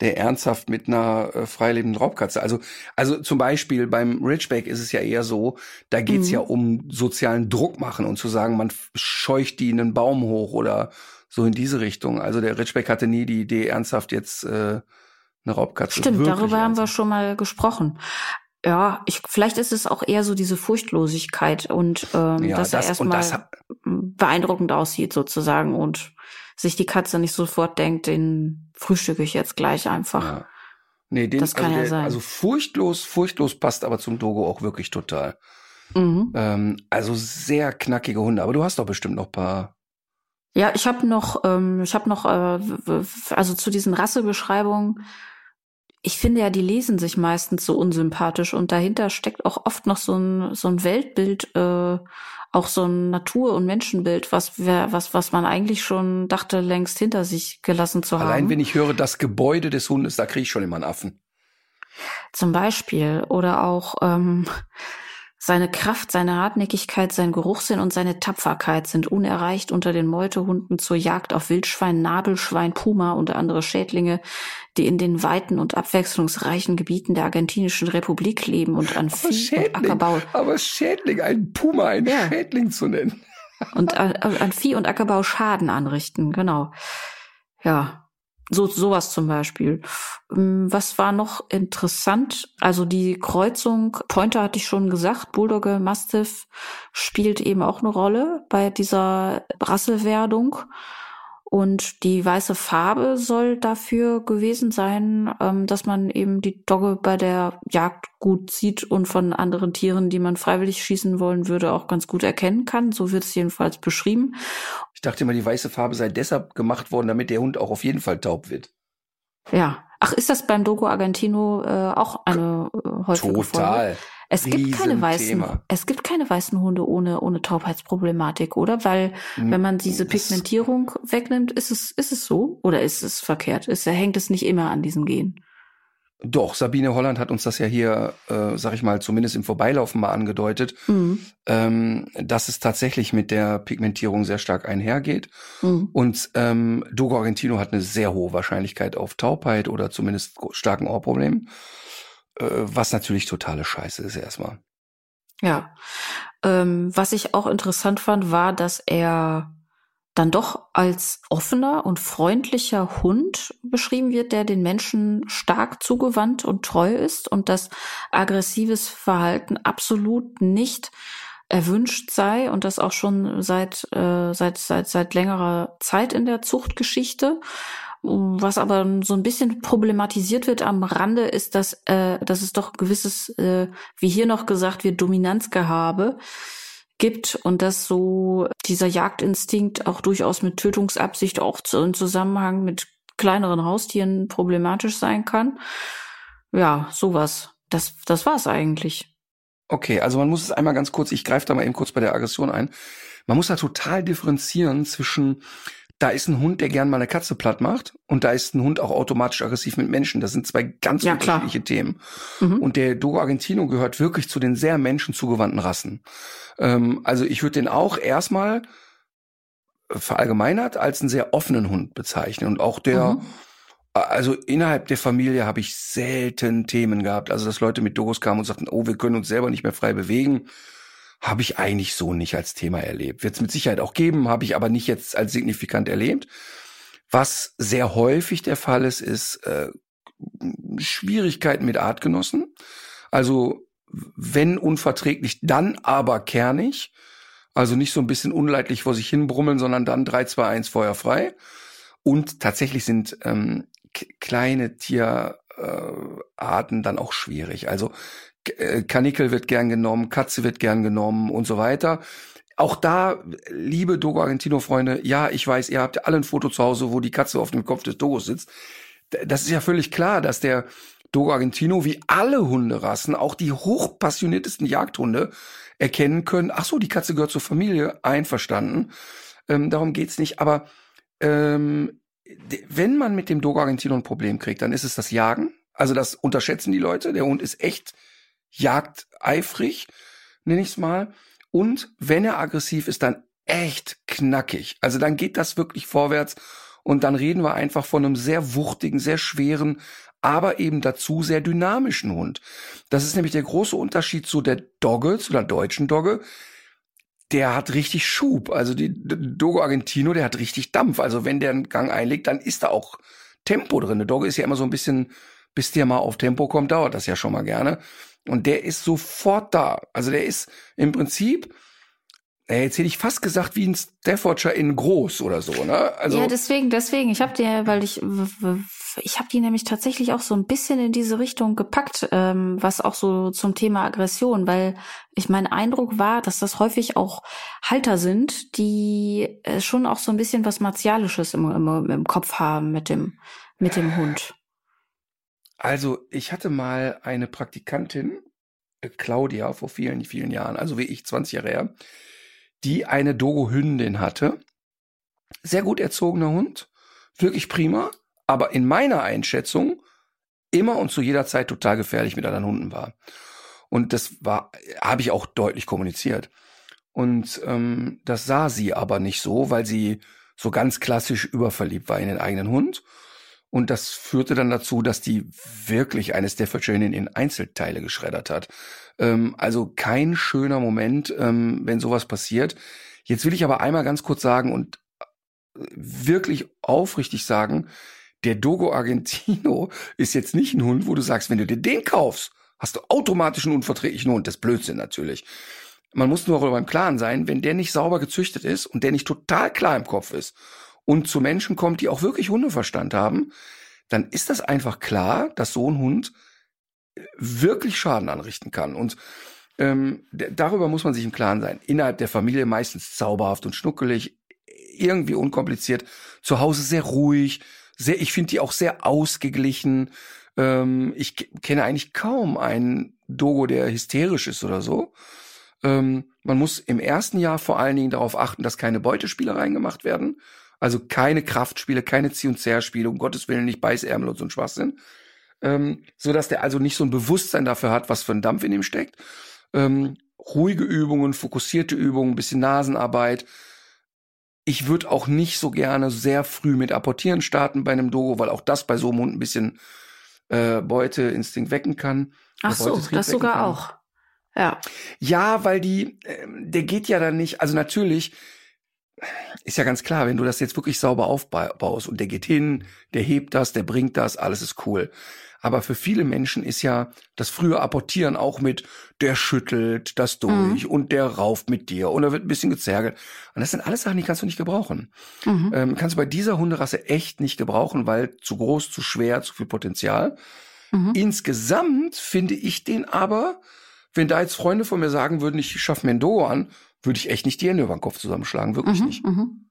der ernsthaft mit einer äh, freilebenden Raubkatze. Also also zum Beispiel beim Ridgeback ist es ja eher so, da geht's mhm. ja um sozialen Druck machen und zu sagen, man scheucht die in einen Baum hoch oder so in diese Richtung. Also der Ridgeback hatte nie die Idee, ernsthaft jetzt äh, eine Raubkatze. Stimmt, darüber haben wir schon mal gesprochen. Ja, ich, vielleicht ist es auch eher so diese Furchtlosigkeit und ähm, ja, dass das, er erstmal beeindruckend aussieht sozusagen und sich die Katze nicht sofort denkt, den frühstücke ich jetzt gleich einfach. Ja. Nee, den, Das kann also, ja sein. also furchtlos, furchtlos passt aber zum Dogo auch wirklich total. Mhm. Ähm, also sehr knackige Hunde, aber du hast doch bestimmt noch paar. Ja, ich habe noch, ähm, ich habe noch, äh, also zu diesen Rassebeschreibungen. Ich finde ja, die lesen sich meistens so unsympathisch und dahinter steckt auch oft noch so ein so ein Weltbild, äh, auch so ein Natur- und Menschenbild, was was was man eigentlich schon dachte, längst hinter sich gelassen zu Allein haben. wenn ich höre, das Gebäude des Hundes, da kriege ich schon immer einen Affen. Zum Beispiel. Oder auch ähm, seine Kraft, seine Hartnäckigkeit, sein Geruchssinn und seine Tapferkeit sind unerreicht unter den Meutehunden zur Jagd auf Wildschwein, Nabelschwein, Puma und andere Schädlinge, die in den weiten und abwechslungsreichen Gebieten der argentinischen Republik leben und an Aber Vieh und Ackerbau aber Schädling, ein Puma, ein Ja. Schädling zu nennen. und an, an Vieh und Ackerbau Schaden anrichten, genau. Ja, so sowas zum Beispiel. Ähm, Was war noch interessant? Also die Kreuzung Pointer hatte ich schon gesagt, Bulldogge Mastiff spielt eben auch eine Rolle bei dieser Rasselwerdung. Und die weiße Farbe soll dafür gewesen sein, ähm, dass man eben die Dogge bei der Jagd gut sieht und von anderen Tieren, die man freiwillig schießen wollen würde, auch ganz gut erkennen kann. So wird es jedenfalls beschrieben. Ich dachte immer, die weiße Farbe sei deshalb gemacht worden, damit der Hund auch auf jeden Fall taub wird. Ja. Ach, ist das beim Dogo Argentino äh, auch eine äh, häufige Folge? Es gibt keine weißen, es gibt keine weißen Hunde ohne ohne Taubheitsproblematik, oder? Weil wenn man diese Das- Pigmentierung wegnimmt, ist es ist es so oder ist es verkehrt? Ist hängt es nicht immer an diesem Gen? Doch, Sabine Holland hat uns das ja hier, äh, sag ich mal, zumindest im Vorbeilaufen mal angedeutet, Mhm. ähm, dass es tatsächlich mit der Pigmentierung sehr stark einhergeht. Mhm. Und ähm, Dogo Argentino hat eine sehr hohe Wahrscheinlichkeit auf Taubheit oder zumindest starken Ohrproblemen, was natürlich totale Scheiße ist erstmal. Ja. Ähm, was ich auch interessant fand, war, dass er dann doch als offener und freundlicher Hund beschrieben wird, der den Menschen stark zugewandt und treu ist und dass aggressives Verhalten absolut nicht erwünscht sei und das auch schon seit äh, seit seit seit längerer Zeit in der Zuchtgeschichte. Was aber so ein bisschen problematisiert wird am Rande, ist, dass, äh, dass es doch gewisses, äh, wie hier noch gesagt wird, Dominanzgehabe gibt und dass so dieser Jagdinstinkt auch durchaus mit Tötungsabsicht auch zu, im Zusammenhang mit kleineren Haustieren problematisch sein kann. Ja, sowas. Das, das war's eigentlich. Okay, also man muss es einmal ganz kurz, ich greife da mal eben kurz bei der Aggression ein. Man muss da total differenzieren zwischen, da ist ein Hund, der gern mal eine Katze platt macht und da ist ein Hund auch automatisch aggressiv mit Menschen. Das sind zwei ganz Ja, klar. unterschiedliche Themen. Mhm. Und der Dogo Argentino gehört wirklich zu den sehr menschenzugewandten Rassen. Ähm, also ich würde den auch erstmal verallgemeinert als einen sehr offenen Hund bezeichnen. Und auch der, Mhm. also innerhalb der Familie habe ich selten Themen gehabt. Also dass Leute mit Dogos kamen und sagten, oh, wir können uns selber nicht mehr frei bewegen. Habe ich eigentlich so nicht als Thema erlebt. Wird es mit Sicherheit auch geben, habe ich aber nicht jetzt als signifikant erlebt. Was sehr häufig der Fall ist, ist äh, Schwierigkeiten mit Artgenossen. Also wenn unverträglich, dann aber kernig. Also nicht so ein bisschen unleidlich vor sich hin brummeln, sondern dann 3, 2, 1 Feuer frei. Und tatsächlich sind ähm, kleine Tierarten äh, dann auch schwierig. Also äh, wird gern genommen, Katze wird gern genommen und so weiter. Auch da, liebe Dogo Argentino-Freunde, ja, ich weiß, ihr habt alle ein Foto zu Hause, wo die Katze auf dem Kopf des Dogos sitzt. Das ist ja völlig klar, dass der Dogo Argentino wie alle Hunderassen, auch die hochpassioniertesten Jagdhunde, erkennen können, ach so, die Katze gehört zur Familie, einverstanden. Ähm, darum geht's nicht. Aber ähm, wenn man mit dem Dogo Argentino ein Problem kriegt, dann ist es das Jagen. Also das unterschätzen die Leute. Der Hund ist echt jagdeifrig, nenne ich's mal. Und wenn er aggressiv ist, dann echt knackig. Also dann geht das wirklich vorwärts. Und dann reden wir einfach von einem sehr wuchtigen, sehr schweren, aber eben dazu sehr dynamischen Hund. Das ist nämlich der große Unterschied zu der Dogge, zu der deutschen Dogge. Der hat richtig Schub. Also die Dogo Argentino, der hat richtig Dampf. Also wenn der einen Gang einlegt, dann ist da auch Tempo drin. Der Dogge ist ja immer so ein bisschen, bis der mal auf Tempo kommt, dauert das ja schon mal gerne. Und der ist sofort da. Also der ist im Prinzip, Ey, jetzt hätte ich fast gesagt, wie ein Staffordshire in groß oder so, ne? Also ja, deswegen, deswegen. Ich habe dir, weil ich, ich habe die nämlich tatsächlich auch so ein bisschen in diese Richtung gepackt, ähm, was auch so zum Thema Aggression, weil ich mein Eindruck war, dass das häufig auch Halter sind, die äh, schon auch so ein bisschen was Martialisches im, im, im Kopf haben mit dem, mit dem Hund. Also, ich hatte mal eine Praktikantin, äh, Claudia, vor vielen, vielen Jahren, also wie ich, 20 Jahre her, die eine Dogo-Hündin hatte. Sehr gut erzogener Hund, wirklich prima, aber in meiner Einschätzung immer und zu jeder Zeit total gefährlich mit anderen Hunden war. Und das war, habe ich auch deutlich kommuniziert. Und ähm, das sah sie aber nicht so, weil sie so ganz klassisch überverliebt war in den eigenen Hund. Und das führte dann dazu, dass die wirklich eine Staffordshire in Einzelteile geschreddert hat. Ähm, also kein schöner Moment, ähm, wenn sowas passiert. Jetzt will ich aber einmal ganz kurz sagen und äh, wirklich aufrichtig sagen, der Dogo Argentino ist jetzt nicht ein Hund, wo du sagst, wenn du dir den kaufst, hast du automatisch einen unverträglichen Hund. Das ist Blödsinn natürlich. Man muss nur darüber im Klaren sein, wenn der nicht sauber gezüchtet ist und der nicht total klar im Kopf ist und zu Menschen kommt, die auch wirklich Hundeverstand haben, dann ist das einfach klar, dass so ein Hund wirklich Schaden anrichten kann. Und ähm, darüber muss man sich im Klaren sein. Innerhalb der Familie meistens zauberhaft und schnuckelig, irgendwie unkompliziert. Zu Hause sehr ruhig, sehr, ich finde die auch sehr ausgeglichen. Ähm, ich kenne eigentlich kaum einen Dogo, der hysterisch ist oder so. Ähm, man muss im ersten Jahr vor allen Dingen darauf achten, dass keine Beutespiele reingemacht werden. Also keine Kraftspiele, keine Zieh- und Zerrspiele, um Gottes Willen nicht Beißärmel und so ein Schwachsinn ähm, so dass der also nicht so ein Bewusstsein dafür hat, was für ein Dampf in ihm steckt. Ähm, ruhige Übungen, fokussierte Übungen, bisschen Nasenarbeit. Ich würde auch nicht so gerne sehr früh mit Apportieren starten bei einem Dogo, weil auch das bei so einem Hund ein bisschen äh, Beuteinstinkt wecken kann. Ach so, das sogar kann. auch. Ja. Ja, weil die, äh, der geht ja dann nicht, also natürlich, ist ja ganz klar, wenn du das jetzt wirklich sauber aufbaust und der geht hin, der hebt das, der bringt das, alles ist cool. Aber für viele Menschen ist ja das frühe Apportieren auch mit, der schüttelt das durch mhm. und der rauft mit dir und er wird ein bisschen gezergelt. Und das sind alles Sachen, die kannst du nicht gebrauchen. Mhm. Ähm, kannst du bei dieser Hunderasse echt nicht gebrauchen, weil zu groß, zu schwer, zu viel Potenzial. Mhm. Insgesamt finde ich den aber, wenn da jetzt Freunde von mir sagen würden, ich schaffe mir ein Dogo an, würde ich echt nicht die Hände über den Kopf zusammenschlagen, wirklich mhm, nicht. Mhm.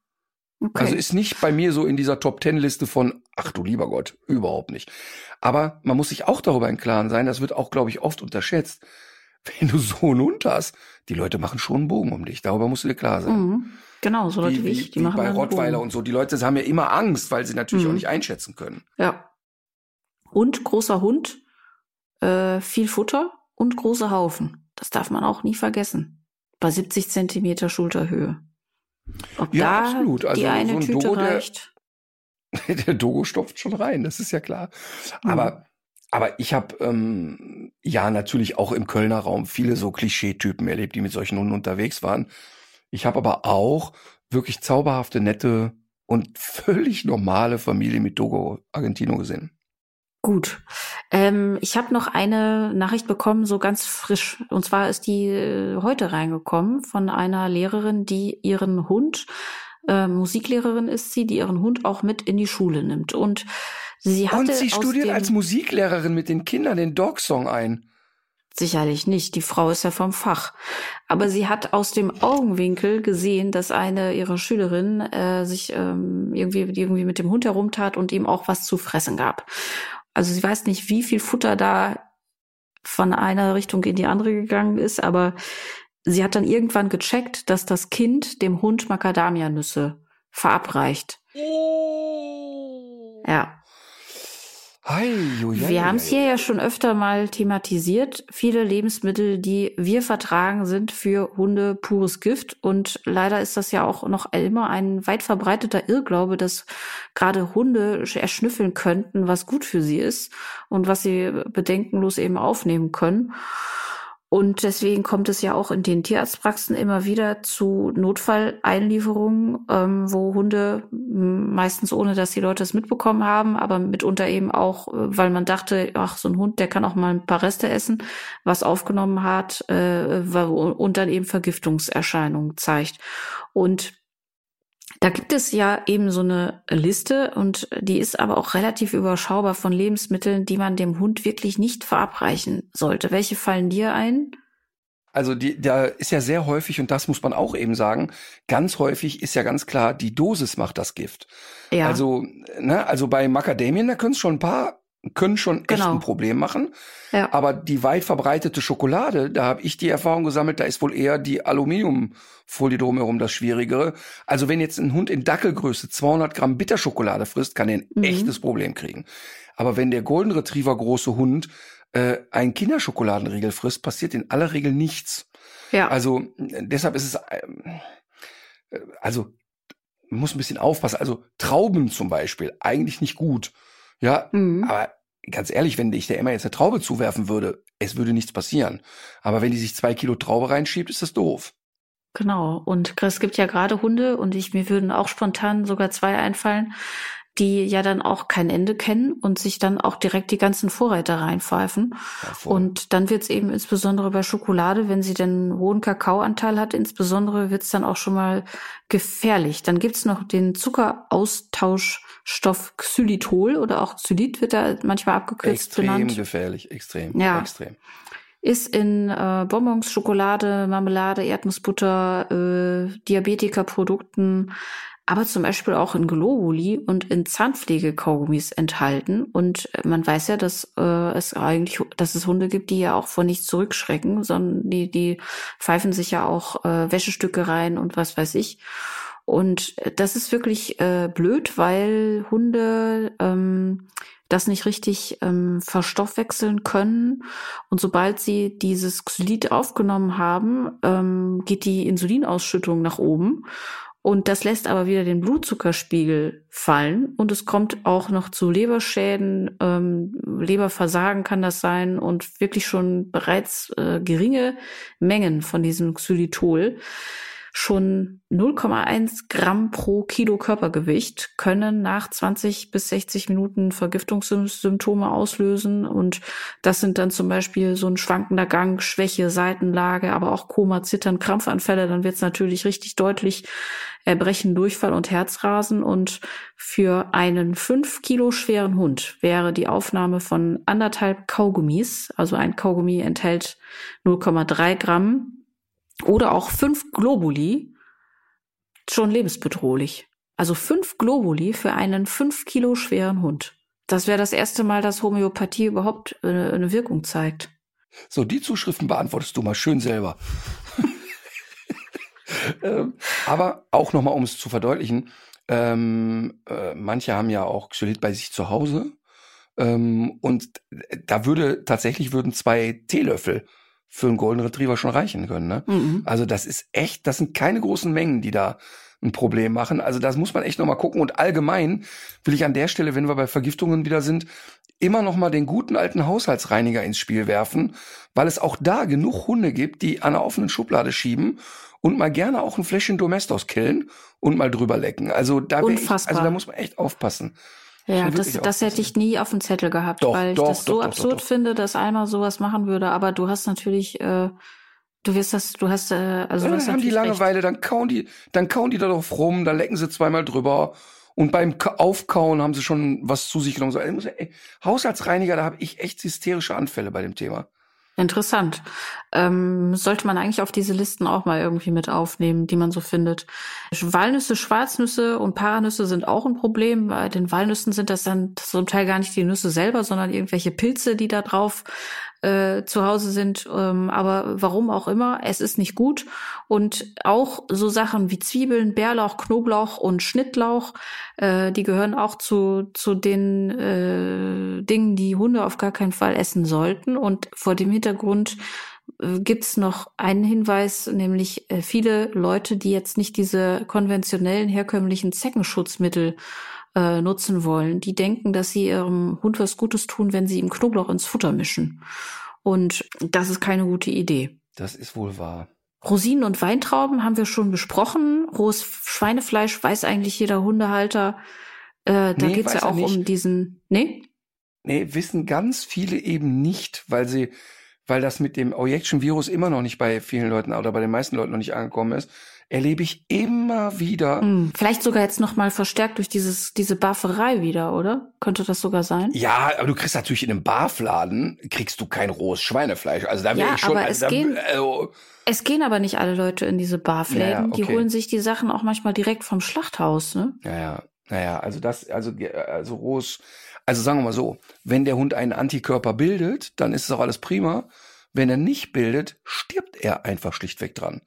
Okay. Also ist nicht bei mir so in dieser Top Ten Liste von, ach du lieber Gott, überhaupt nicht. Aber man muss sich auch darüber im Klaren sein, das wird auch, glaube ich, oft unterschätzt. Wenn du so einen Hund hast, die Leute machen schon einen Bogen um dich. Darüber musst du dir klar sein. Mhm. Genau, so Leute wie, wie ich, die wie machen bei Rottweiler und so. Die Leute haben ja immer Angst, weil sie natürlich mhm. auch nicht einschätzen können. Ja. Und großer Hund, äh, viel Futter und große Haufen. Das darf man auch nie vergessen. Bei 70 Zentimeter Schulterhöhe. Ob ja, da absolut. Also die eine so ein Tüte Dogo, reicht. Der, der Dogo stopft schon rein, das ist ja klar. Mhm. Aber aber ich habe ähm, ja natürlich auch im Kölner Raum viele so Klischeetypen erlebt, die mit solchen Hunden unterwegs waren. Ich habe aber auch wirklich zauberhafte, nette und völlig normale Familie mit Dogo Argentino gesehen. Gut. Ähm, ich habe noch eine Nachricht bekommen, so ganz frisch. Und zwar ist die äh, heute reingekommen von einer Lehrerin, die ihren Hund, äh, Musiklehrerin ist sie, die ihren Hund auch mit in die Schule nimmt. Und sie hatte Und sie studiert als Musiklehrerin mit den Kindern den Dog-Song ein. Sicherlich nicht. Die Frau ist ja vom Fach. Aber sie hat aus dem Augenwinkel gesehen, dass eine ihrer Schülerinnen äh, sich ähm, irgendwie, irgendwie mit dem Hund herumtat und ihm auch was zu fressen gab. Also sie weiß nicht, wie viel Futter da von einer Richtung in die andere gegangen ist, aber sie hat dann irgendwann gecheckt, dass das Kind dem Hund Macadamia-Nüsse verabreicht. Ja. Wir haben es hier ja schon öfter mal thematisiert. Viele Lebensmittel, die wir vertragen, sind für Hunde pures Gift. Und leider ist das ja auch noch immer ein weit verbreiteter Irrglaube, dass gerade Hunde erschnüffeln könnten, was gut für sie ist und was sie bedenkenlos eben aufnehmen können. Und deswegen kommt es ja auch in den Tierarztpraxen immer wieder zu Notfalleinlieferungen, ähm, wo Hunde meistens ohne, dass die Leute es mitbekommen haben, aber mitunter eben auch, äh, weil man dachte, ach, so ein Hund, der kann auch mal ein paar Reste essen, was aufgenommen hat äh, und dann eben Vergiftungserscheinungen zeigt. Und da gibt es ja eben so eine Liste und die ist aber auch relativ überschaubar von Lebensmitteln, die man dem Hund wirklich nicht verabreichen sollte. Welche fallen dir ein? Also die, da ist ja sehr häufig, und das muss man auch eben sagen, ganz häufig ist ja ganz klar, die Dosis macht das Gift. Ja. Also, ne, also bei Macadamien, da können es schon ein paar können schon echt genau. ein Problem machen. Ja. Aber die weit verbreitete Schokolade, da habe ich die Erfahrung gesammelt, da ist wohl eher die Aluminiumfolie drumherum das Schwierigere. Also wenn jetzt ein Hund in Dackelgröße 200 Gramm Bitterschokolade frisst, kann er ein mhm. echtes Problem kriegen. Aber wenn der Golden Retriever große Hund äh, ein Kinderschokoladenriegel frisst, passiert in aller Regel nichts. Ja. Also deshalb ist es, äh, also man muss ein bisschen aufpassen. Also Trauben zum Beispiel, eigentlich nicht gut. Ja, mhm. aber ganz ehrlich, wenn ich der Emma jetzt eine Traube zuwerfen würde, es würde nichts passieren. Aber wenn die sich zwei Kilo Traube reinschiebt, ist das doof. Genau. Und es gibt ja gerade Hunde und ich, mir würden auch spontan sogar zwei einfallen, die ja dann auch kein Ende kennen und sich dann auch direkt die ganzen Vorräte reinpfeifen. Ja, und dann wird es eben insbesondere bei Schokolade, wenn sie den hohen Kakaoanteil hat, insbesondere wird es dann auch schon mal gefährlich. Dann gibt's noch den Zuckeraustauschstoff Xylitol oder auch Xylit wird da manchmal abgekürzt extrem benannt. Extrem gefährlich, extrem, ja. extrem ist in äh, Bonbons, Schokolade, Marmelade, Erdnussbutter, äh, Diabetikerprodukten, aber zum Beispiel auch in Globuli und in Zahnpflegekaugummis enthalten. Und man weiß ja, dass äh, es eigentlich, dass es Hunde gibt, die ja auch vor nichts zurückschrecken, sondern die, die pfeifen sich ja auch äh, Wäschestücke rein und was weiß ich. Und das ist wirklich äh, blöd, weil Hunde ähm, das nicht richtig ähm, verstoffwechseln können. Und sobald sie dieses Xylit aufgenommen haben, ähm, geht die Insulinausschüttung nach oben. Und das lässt aber wieder den Blutzuckerspiegel fallen und es kommt auch noch zu Leberschäden, ähm, Leberversagen kann das sein und wirklich schon bereits äh, geringe Mengen von diesem Xylitol schon 0,1 Gramm pro Kilo Körpergewicht können nach 20 bis 60 Minuten Vergiftungssymptome auslösen. Und das sind dann zum Beispiel so ein schwankender Gang, Schwäche, Seitenlage, aber auch Koma, Zittern, Krampfanfälle. Dann wird es natürlich richtig deutlich Erbrechen, Durchfall und Herzrasen. Und für einen fünf Kilo schweren Hund wäre die Aufnahme von anderthalb Kaugummis, also ein Kaugummi enthält 0,3 Gramm, oder auch fünf Globuli schon lebensbedrohlich. Also fünf Globuli für einen fünf Kilo schweren Hund. Das wäre das erste Mal, dass Homöopathie überhaupt äh, eine Wirkung zeigt. So, die Zuschriften beantwortest du mal schön selber. ähm, aber auch nochmal, um es zu verdeutlichen, ähm, äh, manche haben ja auch Xylit bei sich zu Hause. Ähm, und da würde tatsächlich würden zwei Teelöffel für einen Golden Retriever schon reichen können. Ne? Mhm. Also das ist echt, das sind keine großen Mengen, die da ein Problem machen. Also das muss man echt nochmal gucken. Und allgemein will ich an der Stelle, wenn wir bei Vergiftungen wieder sind, immer noch mal den guten alten Haushaltsreiniger ins Spiel werfen, weil es auch da genug Hunde gibt, die an einer offenen Schublade schieben und mal gerne auch ein Fläschchen Domestos killen und mal drüber lecken. Also da, ich, also da muss man echt aufpassen. Ja, das, das hätte ich nie auf dem Zettel gehabt, doch, weil ich doch, das so doch, absurd finde, dass einer sowas machen würde. Aber du hast natürlich, äh, du wirst das, du hast, äh, also ja, du hast dann haben die Langeweile, recht. dann kauen die, dann kauen die da drauf rum, dann lecken sie zweimal drüber und beim Aufkauen haben sie schon was zu sich genommen. So, ey, Haushaltsreiniger, da habe ich echt hysterische Anfälle bei dem Thema. Interessant. Ähm, sollte man eigentlich auf diese Listen auch mal irgendwie mit aufnehmen, die man so findet. Walnüsse, Schwarznüsse und Paranüsse sind auch ein Problem. Bei den Walnüssen sind das dann zum Teil gar nicht die Nüsse selber, sondern irgendwelche Pilze, die da drauf äh, zu Hause sind. Ähm, aber warum auch immer, es ist nicht gut. Und auch so Sachen wie Zwiebeln, Bärlauch, Knoblauch und Schnittlauch, äh, die gehören auch zu, zu den äh, Dingen, die Hunde auf gar keinen Fall essen sollten. Und vor dem Hintergrund äh, gibt's noch einen Hinweis, nämlich äh, viele Leute, die jetzt nicht diese konventionellen herkömmlichen Zeckenschutzmittel äh, nutzen wollen, die denken, dass sie ihrem Hund was Gutes tun, wenn sie ihm Knoblauch ins Futter mischen. Und das ist keine gute Idee. Das ist wohl wahr. Rosinen und Weintrauben haben wir schon besprochen. Rohes Schweinefleisch weiß eigentlich jeder Hundehalter. Äh, da Nee, geht's ja auch um diesen. Nee? Nee, wissen ganz viele eben nicht, weil sie, weil das mit dem Ojection-Virus immer noch nicht bei vielen Leuten oder bei den meisten Leuten noch nicht angekommen ist, erlebe ich immer wieder. Hm, vielleicht sogar jetzt noch mal verstärkt durch dieses diese Barferei wieder, oder? Könnte das sogar sein? Ja, aber du kriegst natürlich in einem Barfladen, kriegst du kein rohes Schweinefleisch. Also da wäre Ja, ich schon. aber also es da, gehen- also, Es gehen aber nicht alle Leute in diese Barfläden. Ja, Die okay. holen sich die Sachen auch manchmal direkt vom Schlachthaus, ne? Naja, naja, also das, also, also rohes, also sagen wir mal so, wenn der Hund einen Antikörper bildet, dann ist es auch alles prima. Wenn er nicht bildet, stirbt er einfach schlichtweg dran.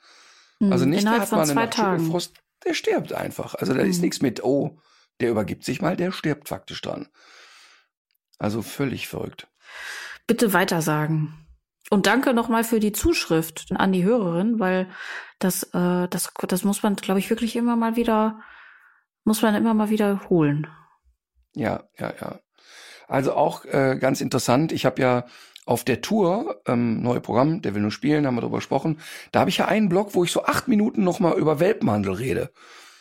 Hm, Also nicht, der innerhalb hat von mal eine zwei Nacht Tagen. Frost, der stirbt einfach. Also da ist Mhm. nichts mit, oh, der übergibt sich mal, der stirbt faktisch dran. Also völlig verrückt. Bitte weitersagen. Und danke nochmal für die Zuschrift an die Hörerin, weil das, äh, das, das muss man, glaube ich, wirklich immer mal wieder, muss man immer mal wiederholen. Ja, ja, ja. Also auch äh, ganz interessant, ich habe ja auf der Tour, ähm, neue Programm, der will nur spielen, haben wir darüber gesprochen, da habe ich ja einen Blog, wo ich so acht Minuten nochmal über Welpenhandel rede.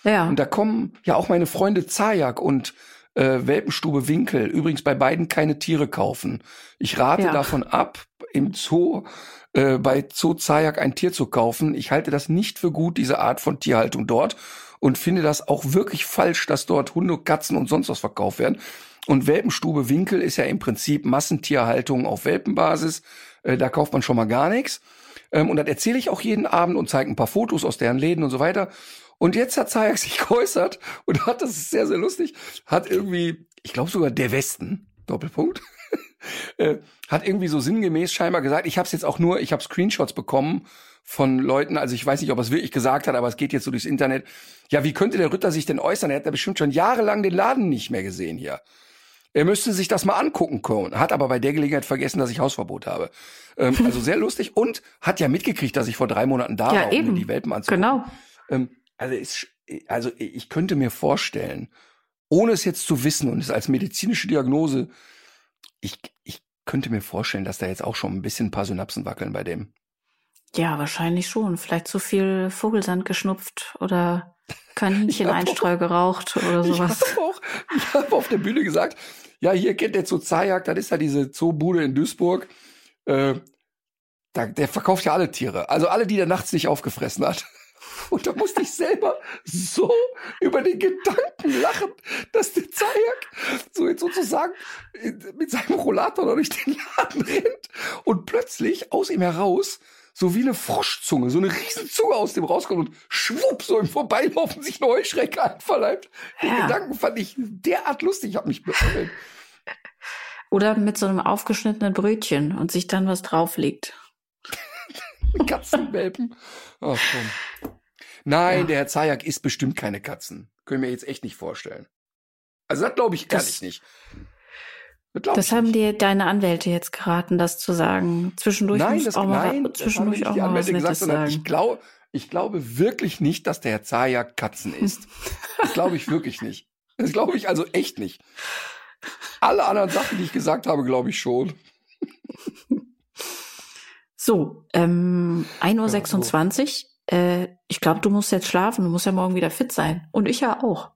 Ja. Und da kommen ja auch meine Freunde Zajak und äh, Welpenstube Winkel. Übrigens bei beiden keine Tiere kaufen. Ich rate Ja. davon ab, im Zoo äh, bei Zoo Zajak ein Tier zu kaufen. Ich halte das nicht für gut, diese Art von Tierhaltung dort. Und finde das auch wirklich falsch, dass dort Hunde, Katzen und sonst was verkauft werden. Und Welpenstube Winkel ist ja im Prinzip Massentierhaltung auf Welpenbasis. Äh, da kauft man schon mal gar nichts. Ähm, und das erzähle ich auch jeden Abend und zeige ein paar Fotos aus deren Läden und so weiter. Und jetzt hat Zayek sich geäußert und hat, das ist sehr, sehr lustig, hat irgendwie, ich glaube sogar der Westen, Doppelpunkt, äh, hat irgendwie so sinngemäß scheinbar gesagt, ich habe es jetzt auch nur, ich habe Screenshots bekommen von Leuten, also ich weiß nicht, ob er es wirklich gesagt hat, aber es geht jetzt so durchs Internet. Ja, wie könnte der Ritter sich denn äußern? Er hat ja bestimmt schon jahrelang den Laden nicht mehr gesehen hier. Er müsste sich das mal angucken können, hat aber bei der Gelegenheit vergessen, dass ich Hausverbot habe. Ähm, also sehr lustig und hat ja mitgekriegt, dass ich vor drei Monaten da Ja, war, um eben. die Welpen anzugucken. genau. Ähm, also, ist, also ich könnte mir vorstellen, ohne es jetzt zu wissen und es als medizinische Diagnose, ich, ich könnte mir vorstellen, dass da jetzt auch schon ein bisschen ein paar Synapsen wackeln bei dem. Ja, wahrscheinlich schon. Vielleicht zu viel Vogelsand geschnupft oder Kaninchen Ich hab Einstreu geraucht oder sowas. Ich habe auch, ich habe auf der Bühne gesagt, ja, hier kennt der Zoo Zajak, das ist ja diese Zoobude in Duisburg. Äh, da, der verkauft ja alle Tiere, also alle, die der nachts nicht aufgefressen hat. Und da musste ich selber so über den Gedanken lachen, dass der Zajak so jetzt sozusagen mit seinem Rollator durch den Laden rennt und plötzlich aus ihm heraus so wie eine Froschzunge, so eine Riesenzunge aus dem rauskommt und schwupp, so im Vorbeilaufen sich eine Heuschrecke einverleibt. Den Ja. Gedanken fand ich derart lustig, ich habe mich beömmelt. Oder mit so einem aufgeschnittenen Brötchen und sich dann was drauflegt. Katzenwelpen. Ach komm. Nein, Ja. der Herr Zajak isst bestimmt keine Katzen. Können wir jetzt echt nicht vorstellen. Also das glaube ich Das- ehrlich nicht. Das, Das haben dir deine Anwälte jetzt geraten, das zu sagen. Zwischendurch Nein, das, auch mal, nein, haben zwischendurch auch die mal was Anwälte gesagt, sondern ich sagen. glaube, ich glaube wirklich nicht, dass der Herr Zajak Katzen isst. Das glaube ich wirklich nicht. Das glaube ich also echt nicht. Alle anderen Sachen, die ich gesagt habe, glaube ich schon. So, ähm, 1.26 Uhr. Äh, ich glaube, du musst jetzt schlafen. Du musst ja morgen wieder fit sein. Und ich ja auch.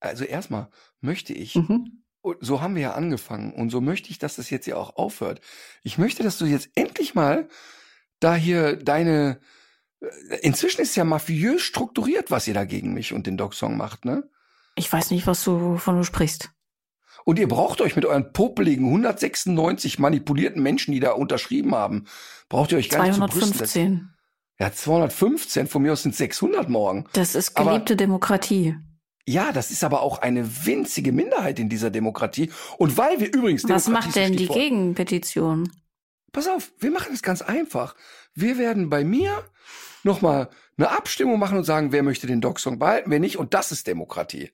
Also erstmal möchte ich Mhm. Und so haben wir ja angefangen. Und so möchte ich, dass das jetzt ja auch aufhört. Ich möchte, dass du jetzt endlich mal da hier deine. äh, Inzwischen ist es ja mafiös strukturiert, was ihr da gegen mich und den Dog-Song macht, ne? Ich weiß nicht, was du, wovon du sprichst. Und ihr braucht euch mit euren popeligen 196 manipulierten Menschen, die da unterschrieben haben, braucht ihr euch gar nicht zu brüsten. 215. Ja, 215, von mir aus sind 600 morgen. Das ist Aber- geliebte Demokratie. Ja, das ist aber auch eine winzige Minderheit in dieser Demokratie. Und weil wir übrigens Was Demokratie macht ist denn die. Gegenpetition? Pass auf, wir machen es ganz einfach. Wir werden bei mir nochmal eine Abstimmung machen und sagen, wer möchte den Dog-Song behalten, wer nicht. Und das ist Demokratie.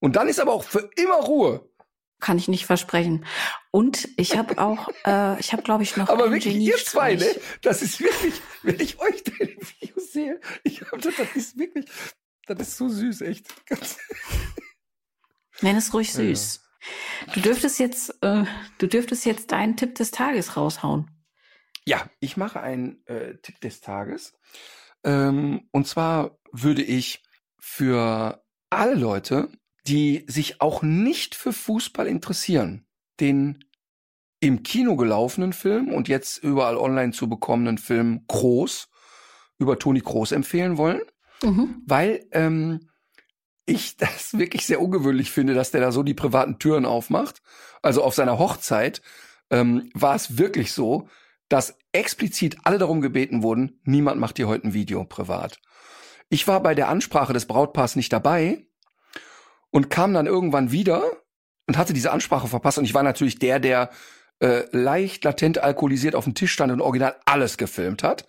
Und dann ist aber auch für immer Ruhe. Kann ich nicht versprechen. Und ich habe auch, äh, ich habe, glaube ich, noch Aber wirklich, ihr zwei, ne? Das ist wirklich, wenn ich euch deine Videos sehe, ich hab, das, das ist wirklich, das ist so süß, echt. Nenn es ruhig Ja, ja. süß. Du dürftest jetzt, äh, du dürftest jetzt deinen Tipp des Tages raushauen. Ja, ich mache einen äh, Tipp des Tages. Ähm, und zwar würde ich für alle Leute, die sich auch nicht für Fußball interessieren, den im Kino gelaufenen Film und jetzt überall online zu bekommenen Film Groß über Toni Groß empfehlen wollen, mhm. weil ähm, ich das wirklich sehr ungewöhnlich finde, dass der da so die privaten Türen aufmacht. Also auf seiner Hochzeit ähm, war es wirklich so, dass explizit alle darum gebeten wurden, niemand macht dir heute ein Video privat. Ich war bei der Ansprache des Brautpaars nicht dabei und kam dann irgendwann wieder und hatte diese Ansprache verpasst und ich war natürlich der, der äh, leicht latent alkoholisiert auf dem Tisch stand und original alles gefilmt hat.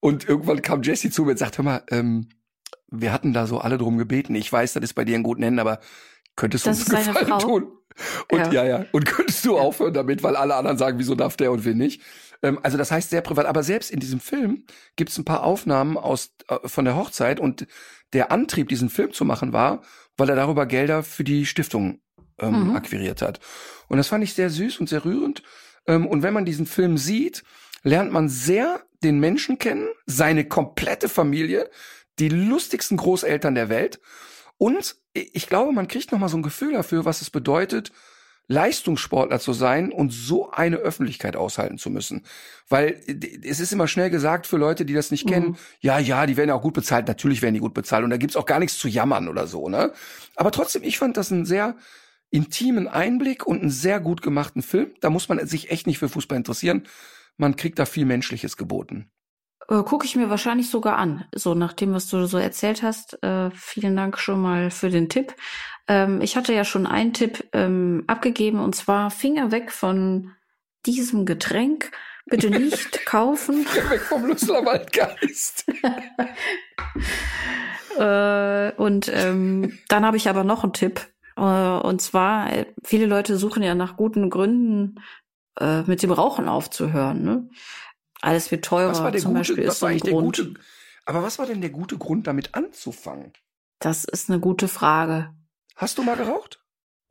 Und irgendwann kam Jesse zu mir und sagte, hör mal, ähm, wir hatten da so alle drum gebeten. Ich weiß, das ist bei dir ein guten Händen, aber könntest du das uns Gefallen Frau. tun? Und ja. ja, ja. Und könntest du aufhören damit, weil alle anderen sagen, wieso darf der und wir nicht? Ähm, also das heißt sehr privat. Aber selbst in diesem Film gibt es ein paar Aufnahmen aus äh, von der Hochzeit und der Antrieb, diesen Film zu machen, war, weil er darüber Gelder für die Stiftung ähm, mhm. akquiriert hat. Und das fand ich sehr süß und sehr rührend. Ähm, und wenn man diesen Film sieht, lernt man sehr den Menschen kennen, seine komplette Familie, die lustigsten Großeltern der Welt. Und ich glaube, man kriegt noch mal so ein Gefühl dafür, was es bedeutet, Leistungssportler zu sein und so eine Öffentlichkeit aushalten zu müssen. Weil es ist immer schnell gesagt für Leute, die das nicht mhm. kennen, ja, ja, die werden ja auch gut bezahlt, natürlich werden die gut bezahlt und da gibt's auch gar nichts zu jammern oder so, ne? Aber trotzdem, ich fand das einen sehr intimen Einblick und einen sehr gut gemachten Film. Da muss man sich echt nicht für Fußball interessieren. Man kriegt da viel Menschliches geboten. Äh, Gucke ich mir wahrscheinlich sogar an. So nach dem, was du so erzählt hast. Äh, vielen Dank schon mal für den Tipp. Ähm, ich hatte ja schon einen Tipp ähm, abgegeben und zwar Finger weg von diesem Getränk. Bitte nicht kaufen. Finger weg vom Lüsseler Waldgeist. äh, und ähm, dann habe ich aber noch einen Tipp. Äh, und zwar, äh, viele Leute suchen ja nach guten Gründen, äh, mit dem Rauchen aufzuhören. Ne? Alles wird teurer. Was war der zum gute, Beispiel ist so ein Grund. Gute, aber was war denn der gute Grund, damit anzufangen? Das ist eine gute Frage. Hast du mal geraucht?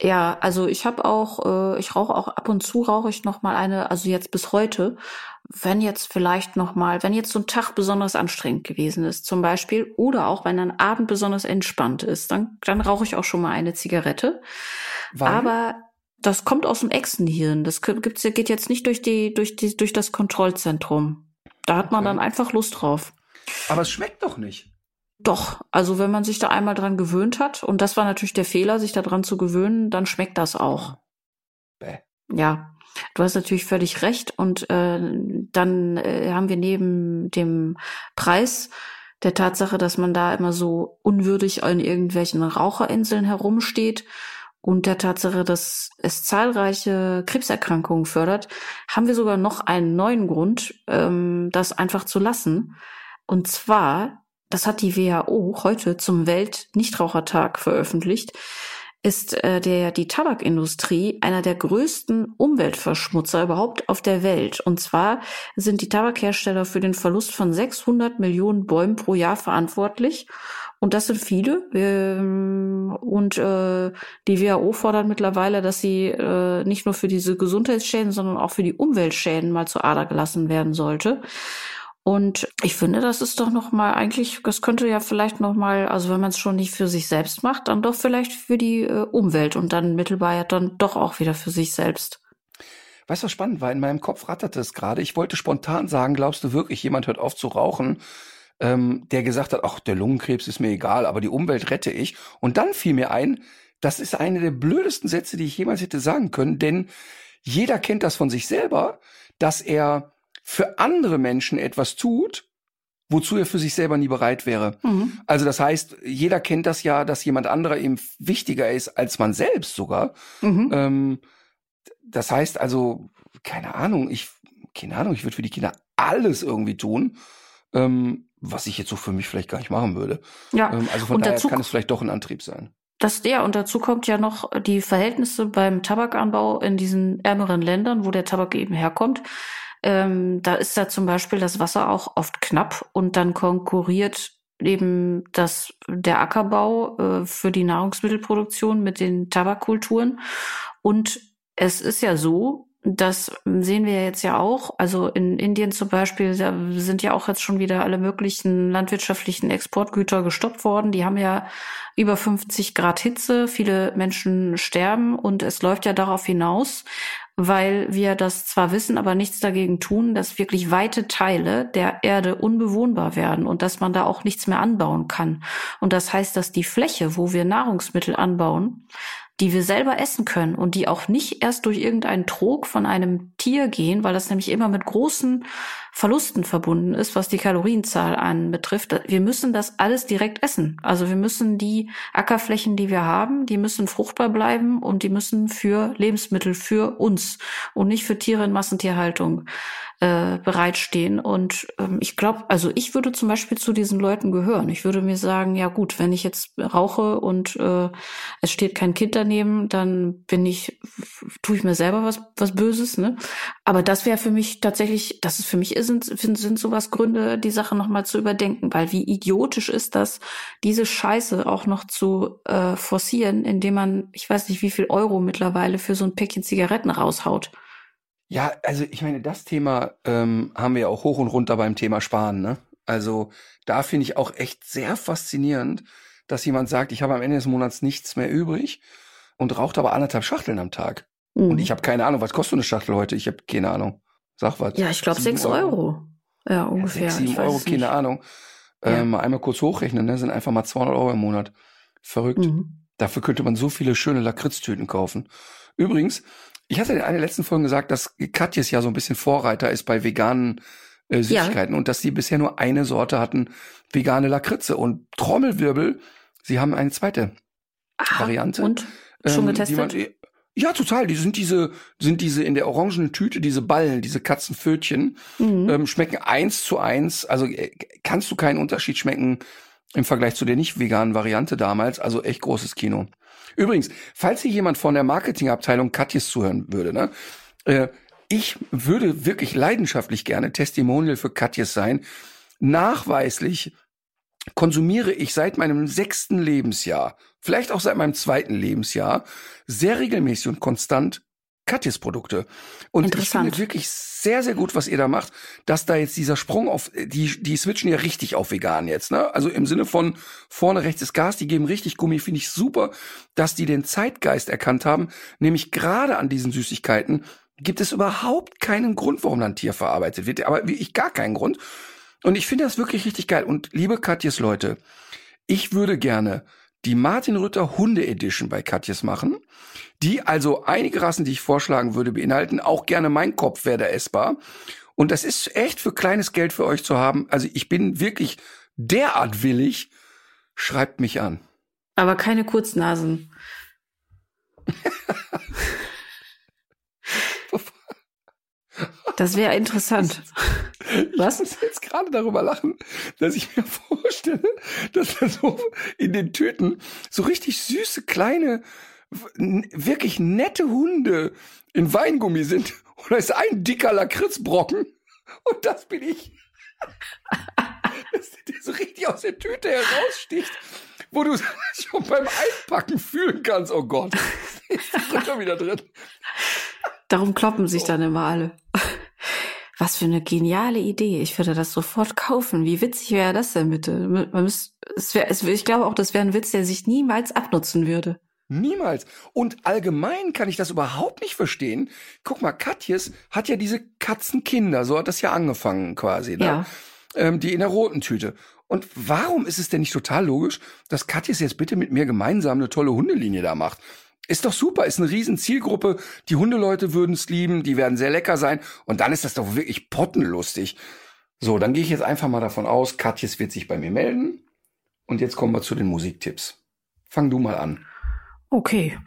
Ja, also ich habe auch, äh, ich rauche auch ab und zu rauche ich noch mal eine, also jetzt bis heute, wenn jetzt vielleicht noch mal, wenn jetzt so ein Tag besonders anstrengend gewesen ist, zum Beispiel, oder auch wenn ein Abend besonders entspannt ist, dann dann rauche ich auch schon mal eine Zigarette. Weil? Aber das kommt aus dem Echsenhirn. Das gibt's, geht jetzt nicht durch die, durch die, durch das Kontrollzentrum. Da hat man dann einfach Lust drauf. Aber es schmeckt doch nicht. Doch, also wenn man sich da einmal dran gewöhnt hat, und das war natürlich der Fehler, sich da dran zu gewöhnen, dann schmeckt das auch. Bäh. Ja, du hast natürlich völlig recht. Und äh, dann äh, haben wir neben dem Preis der Tatsache, dass man da immer so unwürdig in irgendwelchen Raucherinseln herumsteht und der Tatsache, dass es zahlreiche Krebserkrankungen fördert, haben wir sogar noch einen neuen Grund, ähm, das einfach zu lassen. Und zwar, das hat die WHO heute zum Welt-Nichtrauchertag veröffentlicht, ist äh, der die Tabakindustrie einer der größten Umweltverschmutzer überhaupt auf der Welt. Und zwar sind die Tabakhersteller für den Verlust von 600 Millionen Bäumen pro Jahr verantwortlich. Und das sind viele. Ähm, und äh, die WHO fordert mittlerweile, dass sie äh, nicht nur für diese Gesundheitsschäden, sondern auch für die Umweltschäden mal zur Ader gelassen werden sollte. Und ich finde, das ist doch noch mal eigentlich, das könnte ja vielleicht noch mal, also wenn man es schon nicht für sich selbst macht, dann doch vielleicht für die äh, Umwelt und dann mittelbar ja dann doch auch wieder für sich selbst. Weißt du, was spannend war? In meinem Kopf ratterte es gerade. Ich wollte spontan sagen, glaubst du wirklich, jemand hört auf zu rauchen? Ähm, der gesagt hat, ach, der Lungenkrebs ist mir egal, aber die Umwelt rette ich. Und dann fiel mir ein, das ist eine der blödesten Sätze, die ich jemals hätte sagen können, denn jeder kennt das von sich selber, dass er für andere Menschen etwas tut, wozu er für sich selber nie bereit wäre. Mhm. Also das heißt, jeder kennt das ja, dass jemand anderer ihm wichtiger ist als man selbst sogar. Mhm. Ähm, das heißt also, keine Ahnung, ich, keine Ahnung, ich würde für die Kinder alles irgendwie tun. Ähm, was ich jetzt so für mich vielleicht gar nicht machen würde. Ja. Ähm, also von und daher kann es vielleicht doch ein Antrieb sein. Das der und dazu kommt ja noch die Verhältnisse beim Tabakanbau in diesen ärmeren Ländern, wo der Tabak eben herkommt. Ähm, da ist ja zum Beispiel das Wasser auch oft knapp und dann konkurriert eben das der Ackerbau äh, für die Nahrungsmittelproduktion mit den Tabakkulturen und es ist ja so, das sehen wir jetzt ja auch. Also in Indien zum Beispiel da sind ja auch jetzt schon wieder alle möglichen landwirtschaftlichen Exportgüter gestoppt worden. Die haben ja über 50 Grad Hitze, viele Menschen sterben und es läuft ja darauf hinaus, weil wir das zwar wissen, aber nichts dagegen tun, dass wirklich weite Teile der Erde unbewohnbar werden und dass man da auch nichts mehr anbauen kann. Und das heißt, dass die Fläche, wo wir Nahrungsmittel anbauen, die wir selber essen können und die auch nicht erst durch irgendeinen Trog von einem Tier gehen, weil das nämlich immer mit großen Verlusten verbunden ist, was die Kalorienzahl anbetrifft. Wir müssen das alles direkt essen. Also wir müssen die Ackerflächen, die wir haben, die müssen fruchtbar bleiben und die müssen für Lebensmittel für uns und nicht für Tiere in Massentierhaltung äh, bereitstehen. Und ähm, ich glaube, also ich würde zum Beispiel zu diesen Leuten gehören. Ich würde mir sagen, ja gut, wenn ich jetzt rauche und äh, es steht kein Kind daneben, dann bin ich, tue ich mir selber was, was Böses, ne? Aber das wäre für mich tatsächlich, das ist für mich sind, sind sowas Gründe, die Sache nochmal zu überdenken, weil wie idiotisch ist das, diese Scheiße auch noch zu äh, forcieren, indem man, ich weiß nicht, wie viel Euro mittlerweile für so ein Päckchen Zigaretten raushaut. Ja, also ich meine, das Thema ähm, haben wir ja auch hoch und runter beim Thema Sparen. Ne? Also da finde ich auch echt sehr faszinierend, dass jemand sagt, ich habe am Ende des Monats nichts mehr übrig und raucht aber anderthalb Schachteln am Tag. Mhm. Und ich habe keine Ahnung, was kostet eine Schachtel heute? Ich habe keine Ahnung. Sag was. Ja, ich glaube sechs Euro. Euro. Ja, ungefähr. Ja, sechs, sieben Euro, keine Ahnung. Ja. Ähm, einmal kurz hochrechnen, ne? sind einfach mal 200 Euro im Monat. Verrückt. Mhm. Dafür könnte man so viele schöne Lakritztüten kaufen. Übrigens, ich hatte in einer letzten Folgen gesagt, dass Katjes ja so ein bisschen Vorreiter ist bei veganen äh, Süßigkeiten ja. und dass sie bisher nur eine Sorte hatten, vegane Lakritze. Und Trommelwirbel, sie haben eine zweite Aha, Variante. Und? Schon ähm, getestet? Man, ja, total. Die sind diese, sind diese in der orangenen Tüte, diese Ballen, diese Katzenpfötchen, mhm. ähm, schmecken eins zu eins. Also äh, kannst du keinen Unterschied schmecken im Vergleich zu der nicht veganen Variante damals. Also echt großes Kino. Übrigens, falls hier jemand von der Marketingabteilung Katjes zuhören würde, ne, äh, ich würde wirklich leidenschaftlich gerne Testimonial für Katjes sein. Nachweislich konsumiere ich seit meinem sechsten Lebensjahr, vielleicht auch seit meinem zweiten Lebensjahr, sehr regelmäßig und konstant Katjes-Produkte. Und ich finde wirklich sehr, sehr gut, was ihr da macht, dass da jetzt dieser Sprung auf, die, die switchen ja richtig auf vegan jetzt, ne? Also im Sinne von vorne rechts ist Gas, die geben richtig Gummi, finde ich super, dass die den Zeitgeist erkannt haben, nämlich gerade an diesen Süßigkeiten gibt es überhaupt keinen Grund, warum dann Tier verarbeitet wird, aber wie ich gar keinen Grund. Und ich finde das wirklich richtig geil. Und liebe Katjes Leute, ich würde gerne die Martin Rütter Hunde Edition bei Katjes machen die also einige Rassen, die ich vorschlagen würde, beinhalten. Auch gerne mein Kopf wäre da essbar. Und das ist echt für kleines Geld für euch zu haben. Also ich bin wirklich derart willig. Schreibt mich an. Aber keine Kurznasen. Das wäre interessant. Was? Ich muss jetzt gerade darüber lachen, dass ich mir vorstelle, dass da so in den Tüten so richtig süße kleine wirklich nette Hunde in Weingummi sind. Und da ist ein dicker Lakritzbrocken. Und das bin ich. der so richtig aus der Tüte heraussticht, wo du schon beim Einpacken fühlen kannst. Oh Gott, ist schon wieder drin. Darum kloppen sich dann immer alle. Was für eine geniale Idee. Ich würde das sofort kaufen. Wie witzig wäre das denn bitte? Man müsst, es wär, es, ich glaube auch, das wäre ein Witz, der sich niemals abnutzen würde. Niemals. Und allgemein kann ich das überhaupt nicht verstehen. Guck mal, Katjes hat ja diese Katzenkinder, so hat das ja angefangen quasi, ne? Ja. Ähm, die in der roten Tüte. Und warum ist es denn nicht total logisch, dass Katjes jetzt bitte mit mir gemeinsam eine tolle Hundelinie da macht? Ist doch super, ist eine riesen Zielgruppe. Die Hundeleute würden es lieben, die werden sehr lecker sein. Und dann ist das doch wirklich pottenlustig. So, dann gehe ich jetzt einfach mal davon aus, Katjes wird sich bei mir melden. Und jetzt kommen wir zu den Musiktipps. Fang du mal an. Okay.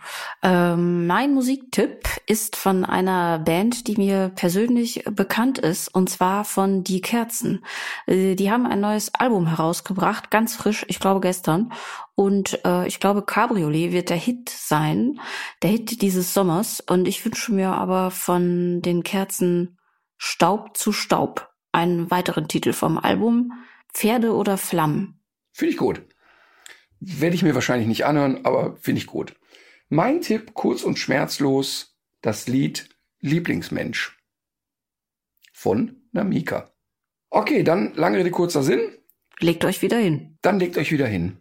Ähm, mein Musiktipp ist von einer Band, die mir persönlich bekannt ist, und zwar von Die Kerzen. Äh, die haben ein neues Album herausgebracht, ganz frisch, ich glaube gestern. Und äh, ich glaube, Cabriolet wird der Hit sein, der Hit dieses Sommers. Und ich wünsche mir aber von den Kerzen Staub zu Staub einen weiteren Titel vom Album, Pferde oder Flammen. Finde ich gut. Werde ich mir wahrscheinlich nicht anhören, aber finde ich gut. Mein Tipp, kurz und schmerzlos, das Lied Lieblingsmensch. Von Namika. Okay, dann lange Rede, kurzer Sinn. Legt euch wieder hin. Dann legt euch wieder hin.